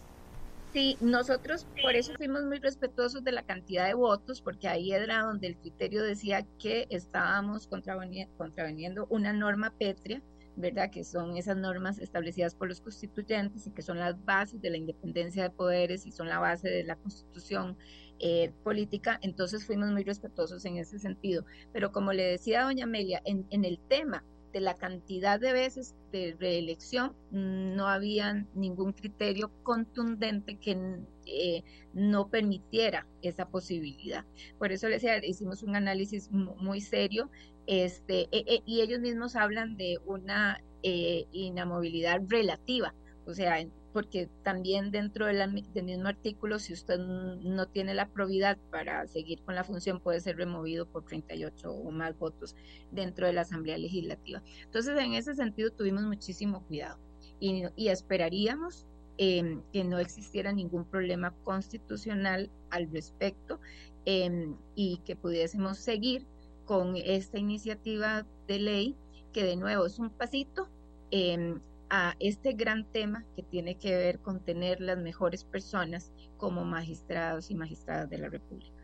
Sí, nosotros por eso fuimos muy respetuosos de la cantidad de votos, porque ahí era donde el criterio decía que estábamos contraveniendo una norma pétrea, ¿verdad? Que son esas normas establecidas por los constituyentes y que son las bases de la independencia de poderes y son la base de la constitución eh, política, entonces fuimos muy respetuosos en ese sentido. Pero como le decía doña Amelia, en el tema de la cantidad de veces de reelección, no había ningún criterio contundente que eh, no permitiera esa posibilidad. Por eso les hicimos un análisis muy serio este, e, e, y ellos mismos hablan de una eh, inamovilidad relativa, o sea, porque también dentro del, mismo artículo, si usted no tiene la probidad para seguir con la función, puede ser removido por 38 o más votos dentro de la Asamblea Legislativa. Entonces, en ese sentido, tuvimos muchísimo cuidado y, esperaríamos em, que no existiera ningún problema constitucional al respecto em, y que pudiésemos seguir con esta iniciativa de ley, que de nuevo es un pasito em, a este gran tema que tiene que ver con tener las mejores personas como magistrados y magistradas de la República.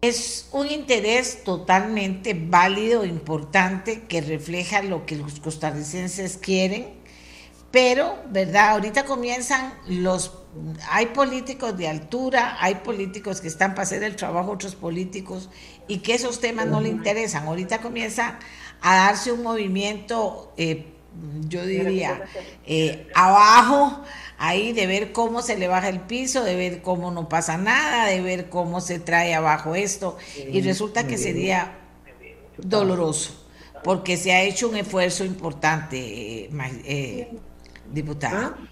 Es un interés totalmente válido, importante, que refleja lo que los costarricenses quieren, pero, ¿verdad? Ahorita comienzan los... Hay políticos de altura, hay políticos que están para hacer el trabajo otros políticos y que esos temas no le interesan. Ahorita comienza a darse un movimiento eh, yo diría, eh, abajo, ahí de ver cómo se le baja el piso, de ver cómo no pasa nada, de ver cómo se trae abajo esto, y resulta que sería doloroso, porque se ha hecho un esfuerzo importante, eh, eh diputada. ¿Ah?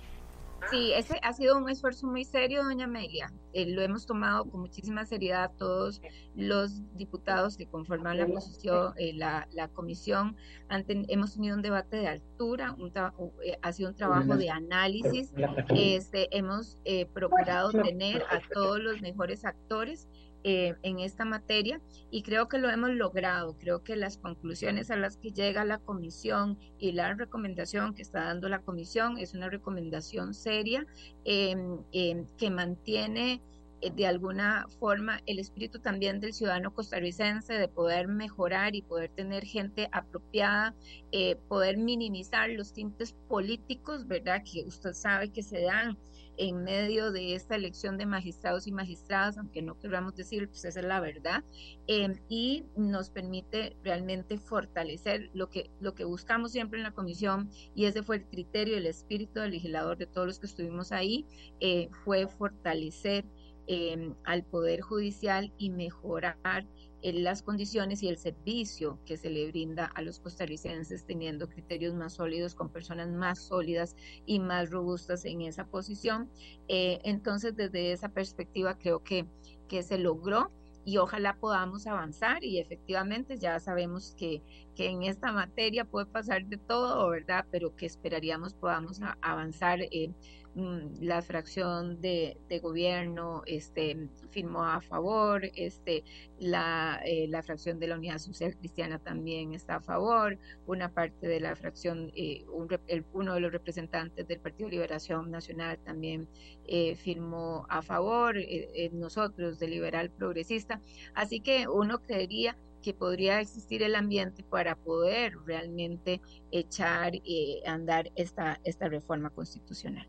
Sí, ese ha sido un esfuerzo muy serio, doña Amelia. Eh, lo hemos tomado con muchísima seriedad todos los diputados que conforman la posición, eh, la, comisión. hemos tenido un debate de altura, un eh, ha sido un trabajo de análisis. Este, hemos procurado tener a todos los mejores actores eh, en esta materia y creo que lo hemos logrado. Creo que las conclusiones a las que llega la comisión y la recomendación que está dando la comisión es una recomendación seria em, em, que mantiene eh, de alguna forma el espíritu también del ciudadano costarricense de poder mejorar y poder tener gente apropiada, eh, poder minimizar los tintes políticos, ¿verdad? Que usted sabe que se dan en medio de esta elección de magistrados y magistradas, aunque no queramos decir, pues esa es la verdad, em, y nos permite realmente fortalecer lo que, lo que buscamos siempre en la comisión, y ese fue el criterio, el espíritu del legislador de todos los que estuvimos ahí, eh, fue fortalecer em, al Poder Judicial y mejorar las condiciones y el servicio que se le brinda a los costarricenses teniendo criterios más sólidos, con personas más sólidas y más robustas en esa posición. Eh, entonces, desde esa perspectiva, creo que, que se logró y ojalá podamos avanzar y efectivamente ya sabemos que, que en esta materia puede pasar de todo, ¿verdad? Pero que esperaríamos podamos avanzar. Eh, la fracción de, gobierno este, firmó a favor, este, la, eh, la, fracción de la Unidad Social Cristiana también está a favor, una parte de la fracción, eh, uno de los representantes del Partido Liberación Nacional también eh, firmó a favor, nosotros de Liberal Progresista, así que uno creería que podría existir el ambiente para poder realmente echar y andar esta, esta reforma constitucional.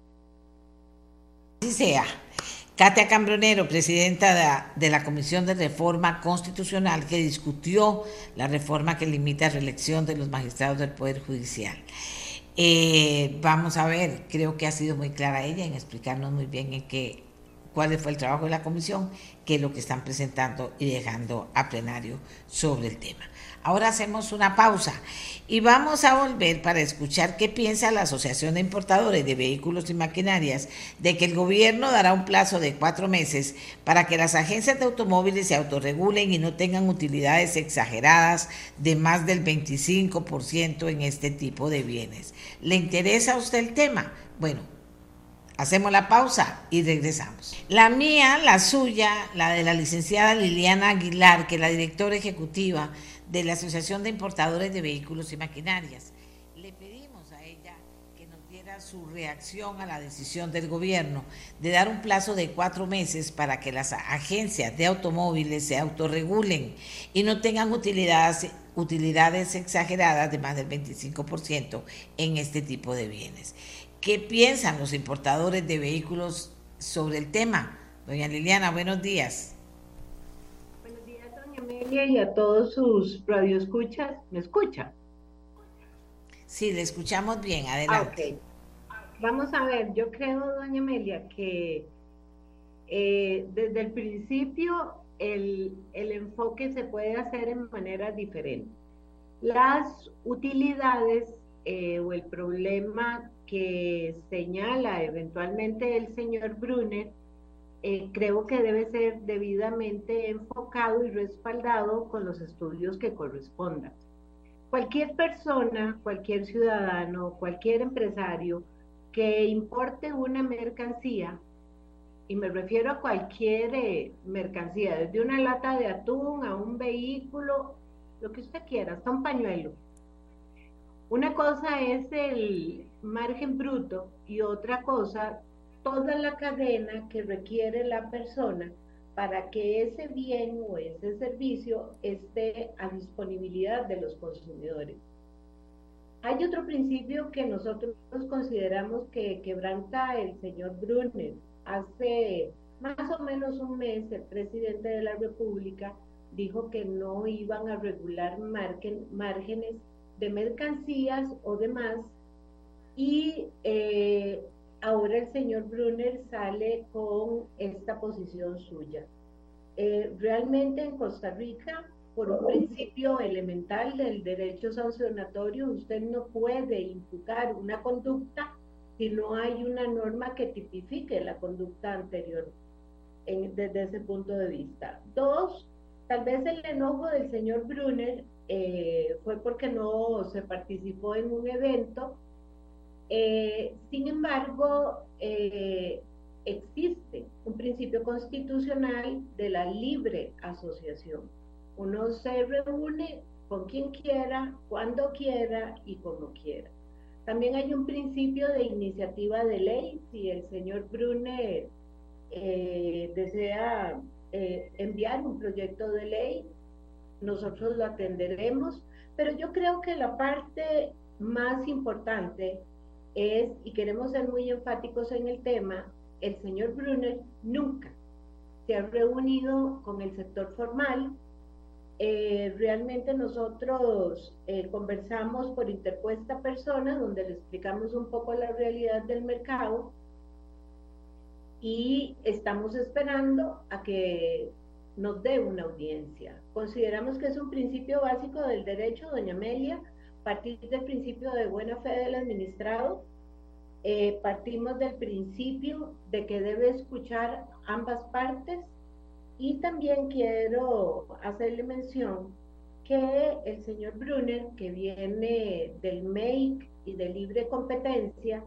Así sea. Katia Cambronero, presidenta de la, Comisión de Reforma Constitucional que discutió la reforma que limita la reelección de los magistrados del Poder Judicial. Eh, vamos a ver, creo que ha sido muy clara ella en explicarnos muy bien en qué, cuál fue el trabajo de la comisión, qué es lo que están presentando y dejando a plenario sobre el tema. Ahora hacemos una pausa y vamos a volver para escuchar qué piensa la Asociación de Importadores de Vehículos y Maquinarias de que el gobierno dará un plazo de cuatro meses para que las agencias de automóviles se autorregulen y no tengan utilidades exageradas de más del 25% en este tipo de bienes. ¿Le interesa a usted el tema? Bueno, Hacemos la pausa y regresamos. La mía, la suya, la de la licenciada Liliana Aguilar, que es la directora ejecutiva de la Asociación de Importadores de Vehículos y Maquinarias. Le pedimos a ella que nos diera su reacción a la decisión del gobierno de dar un plazo de cuatro meses para que las agencias de automóviles se autorregulen y no tengan utilidades, utilidades exageradas de más del 25% en este tipo de bienes. ¿Qué piensan los importadores de vehículos sobre el tema? Doña Liliana, buenos días. Amelia, y a todos sus radioescuchas. ¿Me escucha? Sí, le escuchamos bien, adelante. Vamos a ver, yo creo, doña Amelia, que eh, desde el principio el, el enfoque se puede hacer en manera diferente. Las utilidades eh, o el problema que señala eventualmente el señor Brunner, eh, creo que debe ser debidamente enfocado y respaldado con los estudios que correspondan. Cualquier persona, cualquier ciudadano, cualquier empresario que importe una mercancía, y me refiero a cualquier eh, mercancía, desde una lata de atún a un vehículo, lo que usted quiera, hasta un pañuelo, una cosa es el margen bruto y otra cosa toda la cadena que requiere la persona para que ese bien o ese servicio esté a disponibilidad de los consumidores. Hay otro principio que nosotros consideramos que quebranta el señor Brunner. Hace más o menos un mes el presidente de la República dijo que no iban a regular márgenes de mercancías o demás. Y eh, ahora el señor Brunner sale con esta posición suya. Eh, realmente en Costa Rica, por un principio elemental del derecho sancionatorio, usted no puede imputar una conducta si no hay una norma que tipifique la conducta anterior desde ese punto de vista. Dos, tal vez el enojo del señor Brunner eh, fue porque no se participó en un evento. Eh, sin embargo, eh, existe un principio constitucional de la libre asociación. Uno se reúne con quien quiera, cuando quiera y como quiera. También hay un principio de iniciativa de ley. Si el señor Brunner desea enviar un proyecto de ley, nosotros lo atenderemos, pero yo creo que la parte más importante es, y queremos ser muy enfáticos en el tema, el señor Brunner nunca se ha reunido con el sector formal. Eh, realmente nosotros eh, conversamos por interpuesta persona, donde le explicamos un poco la realidad del mercado y estamos esperando a que nos dé una audiencia. Consideramos que es un principio básico del derecho, doña Amelia, partir del principio de buena fe del administrado, eh, partimos del principio de que debe escuchar ambas partes. Y también quiero hacerle mención que el señor Brunner, que viene del MEIC y de libre competencia,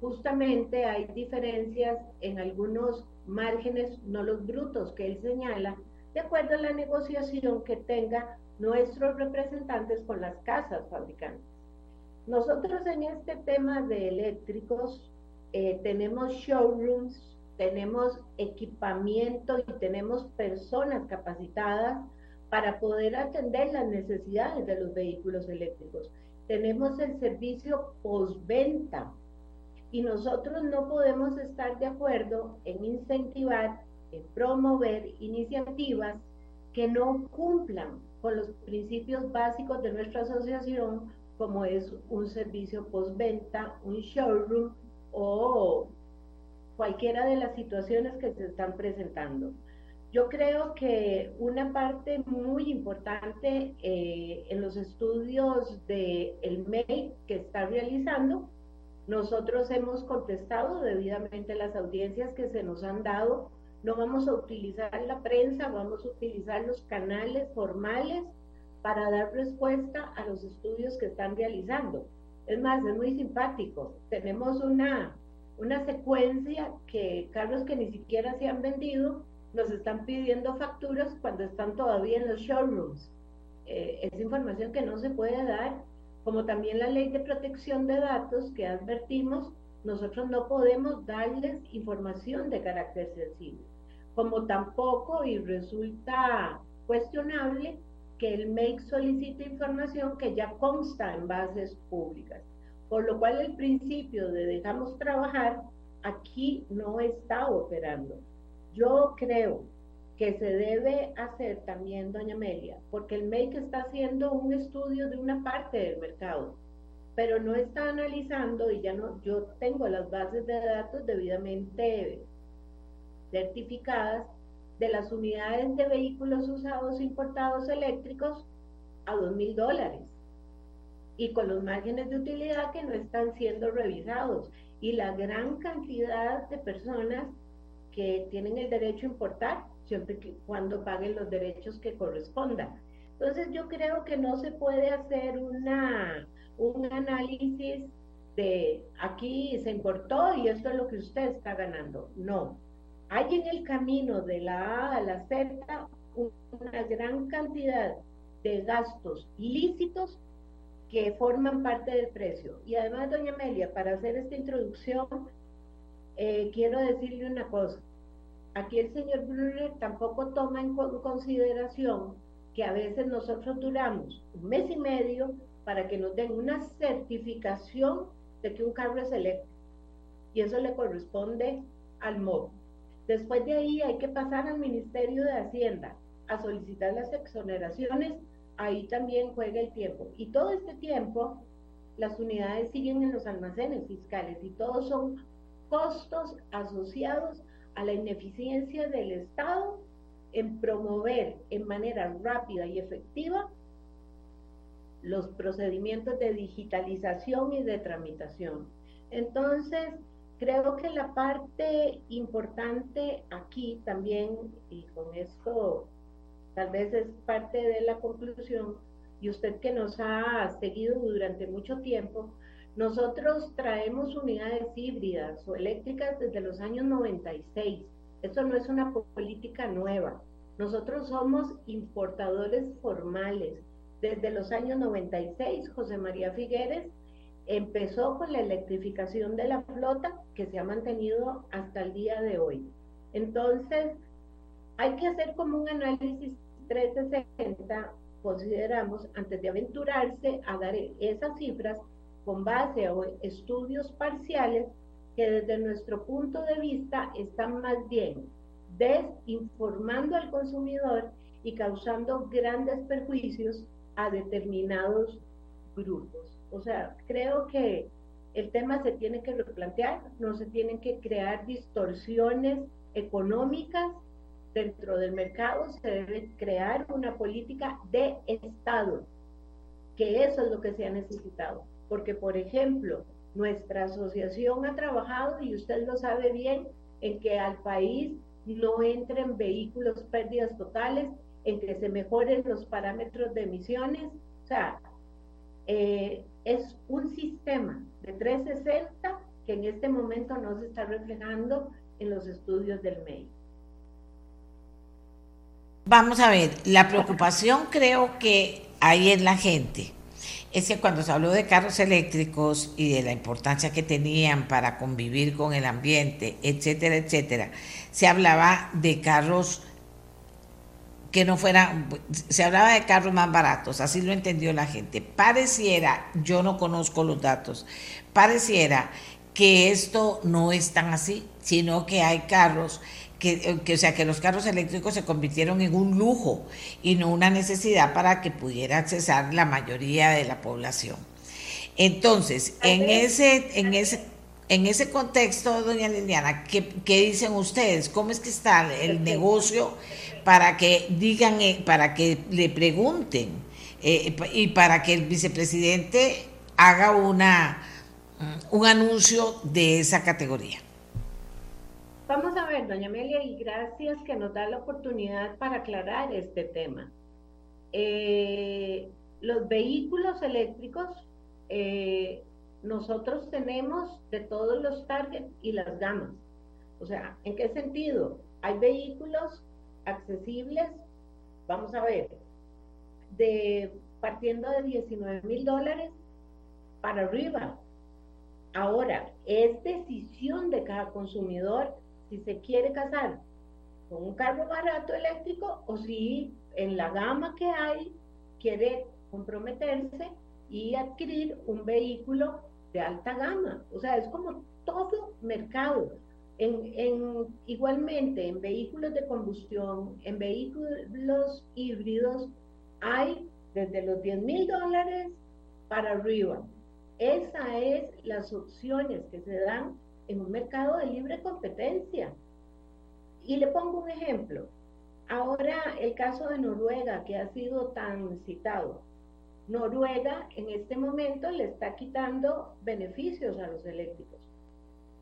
justamente hay diferencias en algunos márgenes, no los brutos que él señala, de acuerdo a la negociación que tenga nuestros representantes con las casas fabricantes. Nosotros en este tema de eléctricos eh, tenemos showrooms, tenemos equipamiento y tenemos personas capacitadas para poder atender las necesidades de los vehículos eléctricos. Tenemos el servicio postventa y nosotros no podemos estar de acuerdo en incentivar en promover iniciativas que no cumplan con los principios básicos de nuestra asociación, como es un servicio postventa, un showroom o cualquiera de las situaciones que se están presentando. Yo creo que una parte muy importante eh, en los estudios del el MEI que está realizando, nosotros hemos contestado debidamente las audiencias que se nos han dado no vamos a utilizar la prensa, vamos a utilizar los canales formales para dar respuesta a los estudios que están realizando. Es más, es muy simpático. Tenemos una, una secuencia que carros que ni siquiera se han vendido nos están pidiendo facturas cuando están todavía en los showrooms. Eh, es información que no se puede dar, como también la ley de protección de datos que advertimos nosotros no podemos darles información de carácter sensible, como tampoco, y resulta cuestionable, que el MEIC solicite información que ya consta en bases públicas, por lo cual el principio de dejamos trabajar aquí no está operando. yo creo que se debe hacer también, doña Amelia, porque el MEIC está haciendo un estudio de una parte del mercado, pero no está analizando, y ya no, yo tengo las bases de datos debidamente certificadas de las unidades de vehículos usados importados eléctricos a dos mil dólares y con los márgenes de utilidad que no están siendo revisados y la gran cantidad de personas que tienen el derecho a importar siempre que cuando paguen los derechos que correspondan. Entonces yo creo que no se puede hacer una, un análisis de aquí se importó y esto es lo que usted está ganando. No. Hay en el camino de la A a la Z una gran cantidad de gastos lícitos que forman parte del precio. Y además, doña Amelia, para hacer esta introducción, eh, quiero decirle una cosa. Aquí el señor Brunner tampoco toma en consideración que a veces nosotros duramos un mes y medio para que nos den una certificación de que un carro es eléctrico. Y eso le corresponde al MOB. Después de ahí hay que pasar al Ministerio de Hacienda a solicitar las exoneraciones ahí también juega el tiempo. Y todo este tiempo, las unidades siguen en los almacenes fiscales y todos son costos asociados a la ineficiencia del Estado en promover en manera rápida y efectiva los procedimientos de digitalización y de tramitación. Entonces, creo que la parte importante aquí también, y con esto tal vez es parte de la conclusión, y usted que nos ha seguido durante mucho tiempo, nosotros traemos unidades híbridas o eléctricas desde los años 96. Esto no es una política nueva. Nosotros somos importadores formales. Desde los años 96, José María Figueres empezó con la electrificación de la flota que se ha mantenido hasta el día de hoy. Entonces, hay que hacer como un análisis 360 consideramos, antes de aventurarse a dar esas cifras con base a estudios parciales que desde nuestro punto de vista están más bien desinformando al consumidor y causando grandes perjuicios a determinados grupos. O sea, creo que el tema se tiene que replantear, no se tienen que crear distorsiones económicas dentro del mercado se debe crear una política de Estado, que eso es lo que se ha necesitado. Porque, por ejemplo, nuestra asociación ha trabajado, y usted lo sabe bien, en que al país no entren vehículos pérdidas totales, en que se mejoren los parámetros de emisiones. O sea, eh, es un sistema de 360 que en este momento no se está reflejando en los estudios del MEI. Vamos a ver, la preocupación creo que hay en la gente es que cuando se habló de carros eléctricos y de la importancia que tenían para convivir con el ambiente, etcétera, etcétera, se hablaba de carros que no fueran, se hablaba de carros más baratos, así lo entendió la gente. Pareciera, yo no conozco los datos, pareciera que esto no es tan así, sino que hay carros que, o sea, que los carros eléctricos se convirtieron en un lujo y no una necesidad para que pudiera accesar la mayoría de la población. Entonces, en ese, en ese, en ese contexto, doña Liliana, ¿qué, ¿qué, dicen ustedes? ¿Cómo es que está el negocio para que digan, eh, para que le pregunten eh, y para que el vicepresidente haga una, un anuncio de esa categoría? Vamos a ver, doña Amelia, y gracias que nos da la oportunidad para aclarar este tema. Eh, los vehículos eléctricos, eh, nosotros tenemos de todos los targets y las gamas. O sea, ¿en qué sentido? Hay vehículos accesibles, vamos a ver, de partiendo de 19 mil dólares para arriba. Ahora, es decisión de cada consumidor si se quiere casar con un carro barato eléctrico o si en la gama que hay quiere comprometerse y adquirir un vehículo de alta gama. O sea, es como todo mercado. En, igualmente, en vehículos de combustión, en vehículos híbridos, hay desde los 10 mil dólares para arriba. Esas es las opciones que se dan en un mercado de libre competencia. Y le pongo un ejemplo. Ahora el caso de Noruega, que ha sido tan citado. Noruega en este momento le está quitando beneficios a los eléctricos.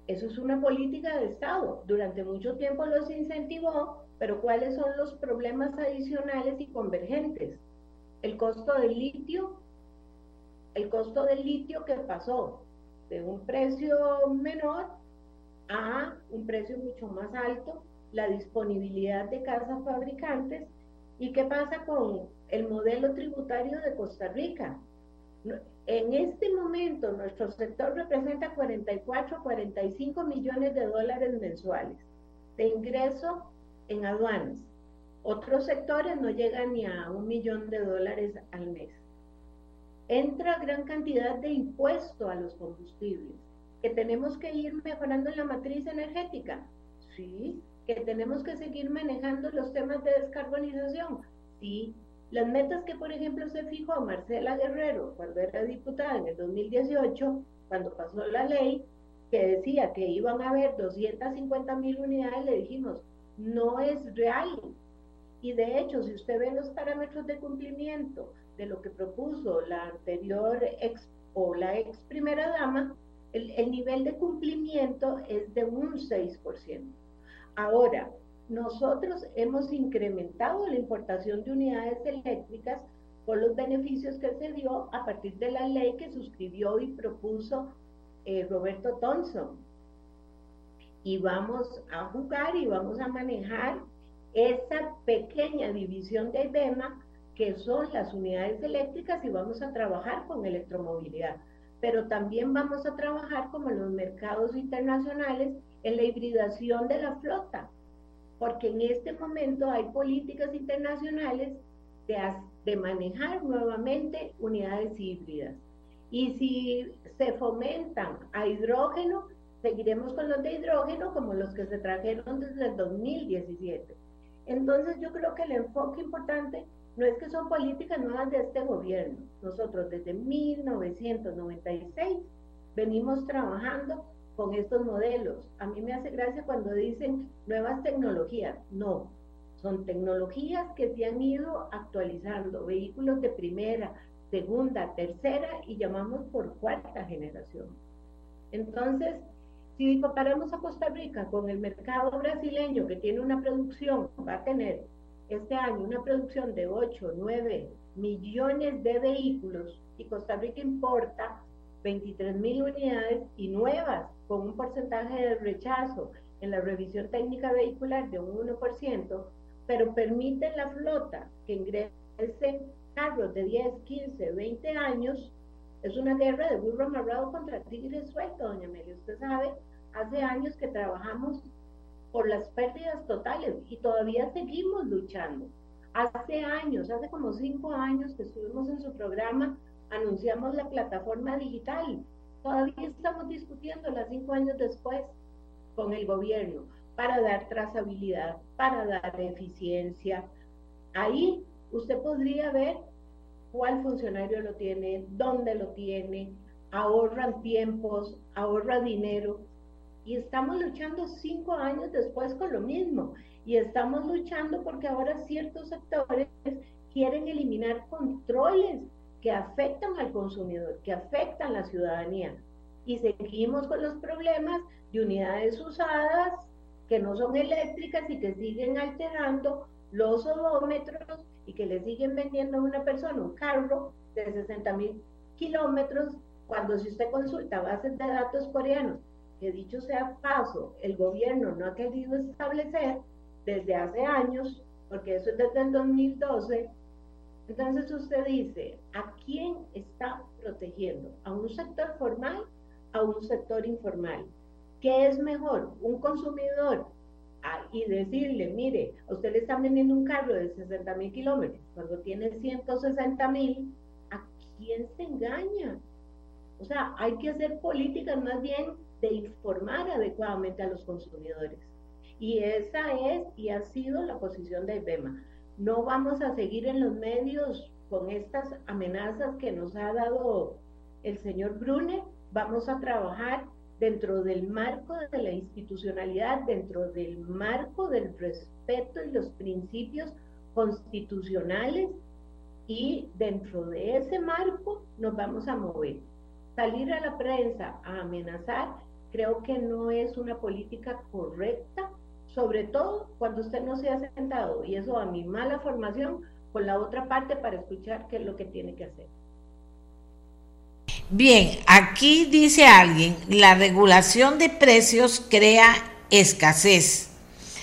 Eso es una política de Estado. Durante mucho tiempo los incentivó, pero ¿cuáles son los problemas adicionales y convergentes? El costo del litio, el costo del litio que pasó de un precio menor a un precio mucho más alto, la disponibilidad de casas fabricantes y qué pasa con el modelo tributario de Costa Rica. En este momento nuestro sector representa 44, 45 millones de dólares mensuales de ingreso en aduanas. Otros sectores no llegan ni a un millón de dólares al mes. Entra gran cantidad de impuesto a los combustibles, que tenemos que ir mejorando la matriz energética. Sí, que tenemos que seguir manejando los temas de descarbonización. Sí, las metas que, por ejemplo, se fijó Marcela Guerrero cuando era diputada en el 2018, cuando pasó la ley, que decía que iban a haber 250 mil unidades, le dijimos, no es real. Y de hecho, si usted ve los parámetros de cumplimiento de lo que propuso la anterior ex o la ex primera dama, el, el nivel de cumplimiento es de un 6%. Ahora, nosotros hemos incrementado la importación de unidades eléctricas por los beneficios que se dio a partir de la ley que suscribió y propuso eh, Roberto Thompson. Y vamos a jugar y vamos a manejar esa pequeña división de IBEMA que son las unidades eléctricas y vamos a trabajar con electromovilidad. Pero también vamos a trabajar como los mercados internacionales en la hibridación de la flota porque en este momento hay políticas internacionales de, de manejar nuevamente unidades híbridas. Y si se fomentan a hidrógeno, seguiremos con los de hidrógeno como los que se trajeron desde el 2017. Entonces yo creo que el enfoque importante no es que son políticas nuevas de este gobierno. Nosotros desde 1996 venimos trabajando con estos modelos. A mí me hace gracia cuando dicen nuevas tecnologías. No, son tecnologías que se han ido actualizando, vehículos de primera, segunda, tercera y llamamos por cuarta generación. Entonces, si comparamos a Costa Rica con el mercado brasileño que tiene una producción, va a tener este año una producción de 8, 9 millones de vehículos y Costa Rica importa 23 mil unidades y nuevas con un porcentaje de rechazo en la revisión técnica vehicular de un 1%, pero permite la flota que ingresen carros de 10, 15, 20 años, es una guerra de burro amarrado contra tigre suelto, doña Amelia. Usted sabe, hace años que trabajamos por las pérdidas totales y todavía seguimos luchando. Hace años, hace como cinco años que estuvimos en su programa, anunciamos la plataforma digital Todavía estamos discutiéndola cinco años después con el gobierno para dar trazabilidad, para dar eficiencia. Ahí usted podría ver cuál funcionario lo tiene, dónde lo tiene, ahorran tiempos, ahorra dinero. Y estamos luchando cinco años después con lo mismo. Y estamos luchando porque ahora ciertos sectores quieren eliminar controles que afectan al consumidor, que afectan a la ciudadanía. Y seguimos con los problemas de unidades usadas que no son eléctricas y que siguen alterando los odómetros y que le siguen vendiendo a una persona un carro de 60 mil kilómetros cuando si usted consulta bases de datos coreanos, que dicho sea paso, el gobierno no ha querido establecer desde hace años, porque eso es desde el 2012, entonces usted dice, ¿a quién está protegiendo? ¿A un sector formal? ¿A un sector informal? ¿Qué es mejor? ¿Un consumidor? Ah, y decirle, mire, usted le están vendiendo un carro de 60 mil kilómetros, cuando tiene 160 mil, ¿a quién se engaña? O sea, hay que hacer políticas más bien de informar adecuadamente a los consumidores. Y esa es y ha sido la posición de IBEMA. No vamos a seguir en los medios con estas amenazas que nos ha dado el señor Brune. Vamos a trabajar dentro del marco de la institucionalidad, dentro del marco del respeto y los principios constitucionales y dentro de ese marco nos vamos a mover. Salir a la prensa a amenazar creo que no es una política correcta, sobre todo cuando usted no se ha sentado, y eso a mi mala formación, con la otra parte para escuchar qué es lo que tiene que hacer. Bien, aquí dice alguien, la regulación de precios crea escasez.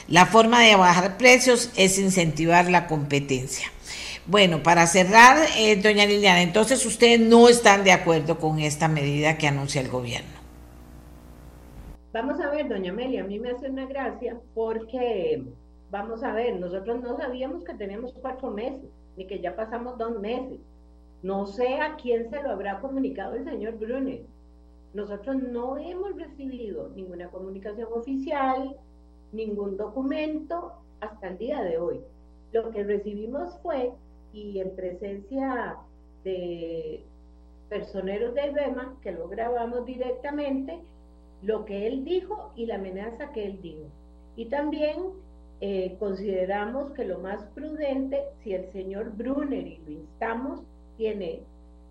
La forma de bajar precios es incentivar la competencia. Bueno, para cerrar, eh, doña Liliana, entonces ustedes no están de acuerdo con esta medida que anuncia el gobierno. Vamos a ver, doña Amelia, a mí me hace una gracia porque, vamos a ver, nosotros no sabíamos que teníamos cuatro meses, ni que ya pasamos dos meses. No sé a quién se lo habrá comunicado el señor Brunner. Nosotros no hemos recibido ninguna comunicación oficial, ningún documento hasta el día de hoy. Lo que recibimos fue, y en presencia de personeros de IBEMA, que lo grabamos directamente, lo que él dijo y la amenaza que él dijo. Y también eh, consideramos que lo más prudente, si el señor Brunner, y lo instamos, tiene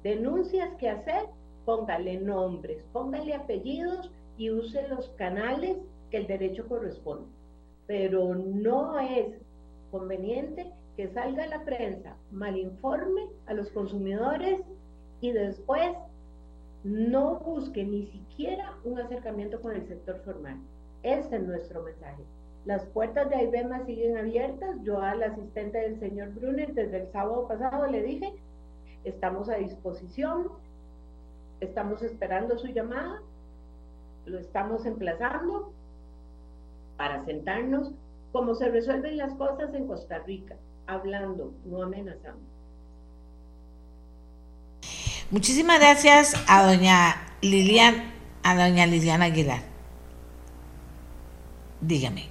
denuncias que hacer, póngale nombres, póngale apellidos y use los canales que el derecho corresponde. Pero no es conveniente que salga la prensa, malinforme a los consumidores y después no busque ni siquiera un acercamiento con el sector formal. Ese es nuestro mensaje. Las puertas de IBEMA siguen abiertas. Yo al asistente del señor Brunner desde el sábado pasado le dije Estamos a disposición, estamos esperando su llamada, lo estamos emplazando para sentarnos como se resuelven las cosas en Costa Rica, hablando, no amenazando. Muchísimas gracias a doña Lilian, a doña Liliana Aguilar. Dígame.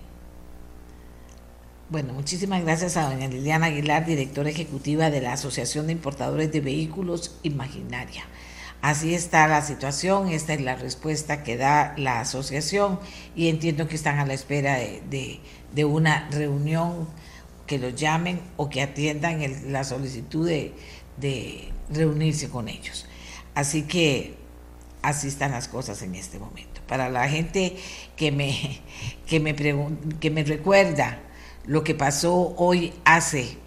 Bueno, muchísimas gracias a doña Liliana Aguilar, directora ejecutiva de la Asociación de Importadores de Vehículos Imaginaria. Así está la situación, esta es la respuesta que da la asociación y entiendo que están a la espera de, una reunión que los llamen o que atiendan la solicitud de, de reunirse con ellos. Así que así están las cosas en este momento. Para la gente que me, que me, que me recuerda, lo que pasó hoy hace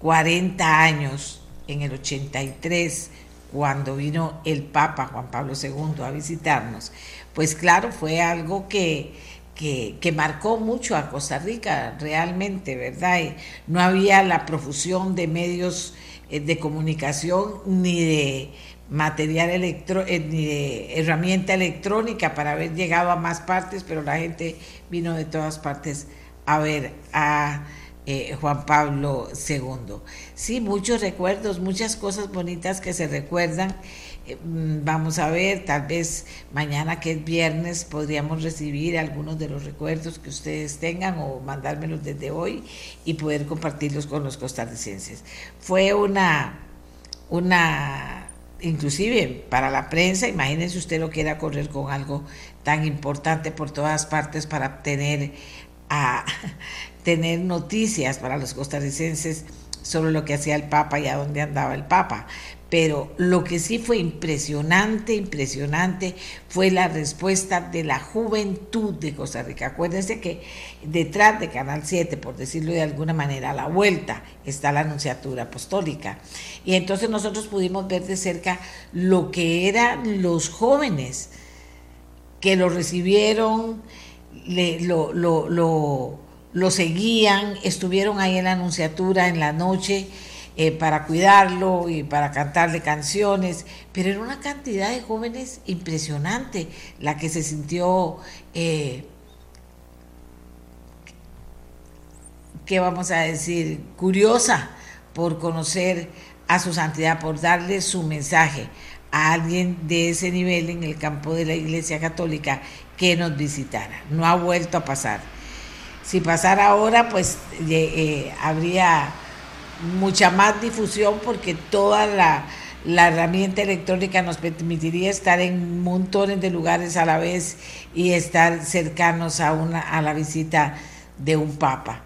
40 años, en el 83, cuando vino el Papa Juan Pablo II a visitarnos, pues claro, fue algo que, que, marcó mucho a Costa Rica realmente, ¿verdad? no había la profusión de medios de comunicación ni de material electro, eh, ni de herramienta electrónica para haber llegado a más partes, pero la gente vino de todas partes a ver a eh, Juan Pablo II. Sí, muchos recuerdos, muchas cosas bonitas que se recuerdan. Eh, mm, vamos a ver, tal vez mañana que es viernes podríamos recibir algunos de los recuerdos que ustedes tengan o mandármelos desde hoy y poder compartirlos con los costarricenses. Fue una, una, inclusive para la prensa, imagínense usted lo que era correr con algo tan importante por todas partes para a tener noticias para los costarricenses sobre lo que hacía el Papa y a dónde andaba el Papa. Pero lo que sí fue impresionante, impresionante, fue la respuesta de la juventud de Costa Rica. Acuérdense que detrás de Canal 7, por decirlo de alguna manera, a la vuelta está la Anunciatura Apostólica. Y entonces nosotros pudimos ver de cerca lo que eran los jóvenes que lo recibieron, lo, lo, lo, lo, seguían, estuvieron ahí en la anunciatura en la noche eh, para cuidarlo y para cantarle canciones, pero era una cantidad de jóvenes impresionante la que se sintió, eh, ¿qué vamos a decir?, curiosa por conocer a su santidad, por darle su mensaje a alguien de ese nivel en el campo de la Iglesia Católica que nos visitara. No ha vuelto a pasar. Si pasara ahora, pues eh, habría mucha más difusión porque toda la, la, herramienta electrónica nos permitiría estar en montones de lugares a la vez y estar cercanos a, una, a la visita de un papa.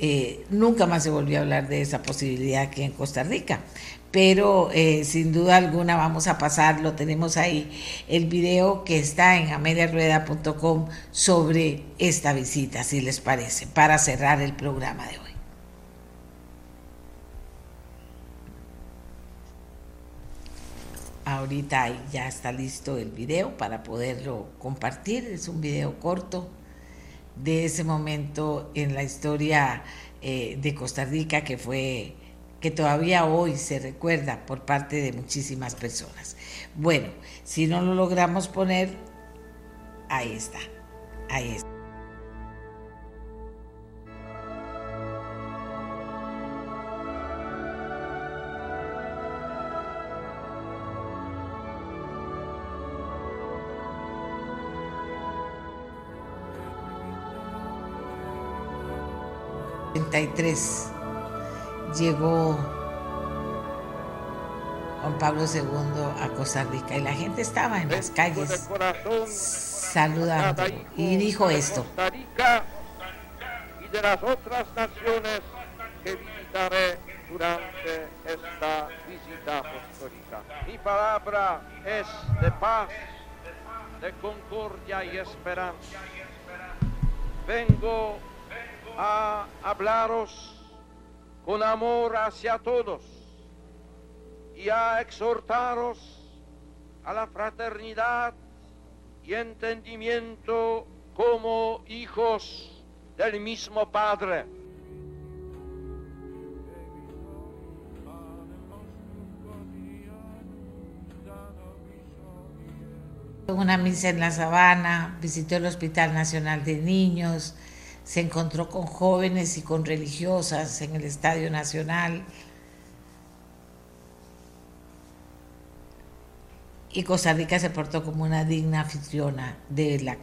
Eh, nunca más se volvió a hablar de esa posibilidad aquí en Costa Rica pero eh, sin duda alguna vamos a pasar, lo tenemos ahí, el video que está en ameliarueda.com sobre esta visita, si les parece, para cerrar el programa de hoy. Ahorita ya está listo el video para poderlo compartir, es un video corto de ese momento en la historia eh, de Costa Rica que fue que todavía hoy se recuerda por parte de muchísimas personas. Bueno, si no lo logramos poner, ahí está, ahí está. Llegó Juan Pablo II a Costa Rica y la gente estaba en las calles saludando y dijo esto. Y de las otras naciones que visitaré durante esta visita apostólica. Mi palabra es de paz, de concordia y esperanza. Vengo a hablaros con amor hacia todos y a exhortaros a la fraternidad y entendimiento como hijos del mismo Padre. Una misa en la sabana, visitó el Hospital Nacional de Niños, se encontró con jóvenes y con religiosas en el Estadio Nacional. Y Costa Rica se portó como una digna anfitriona de la,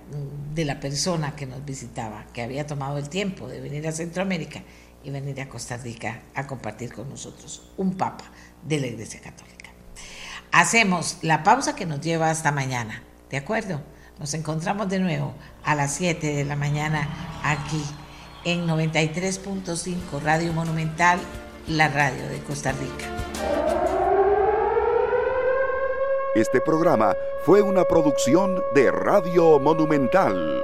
de la persona que nos visitaba, que había tomado el tiempo de venir a Centroamérica y venir a Costa Rica a compartir con nosotros, un papa de la Iglesia Católica. Hacemos la pausa que nos lleva hasta mañana, ¿de acuerdo? Nos encontramos de nuevo a las 7 de la mañana aquí en 93.5 Radio Monumental, la radio de Costa Rica. Este programa fue una producción de Radio Monumental.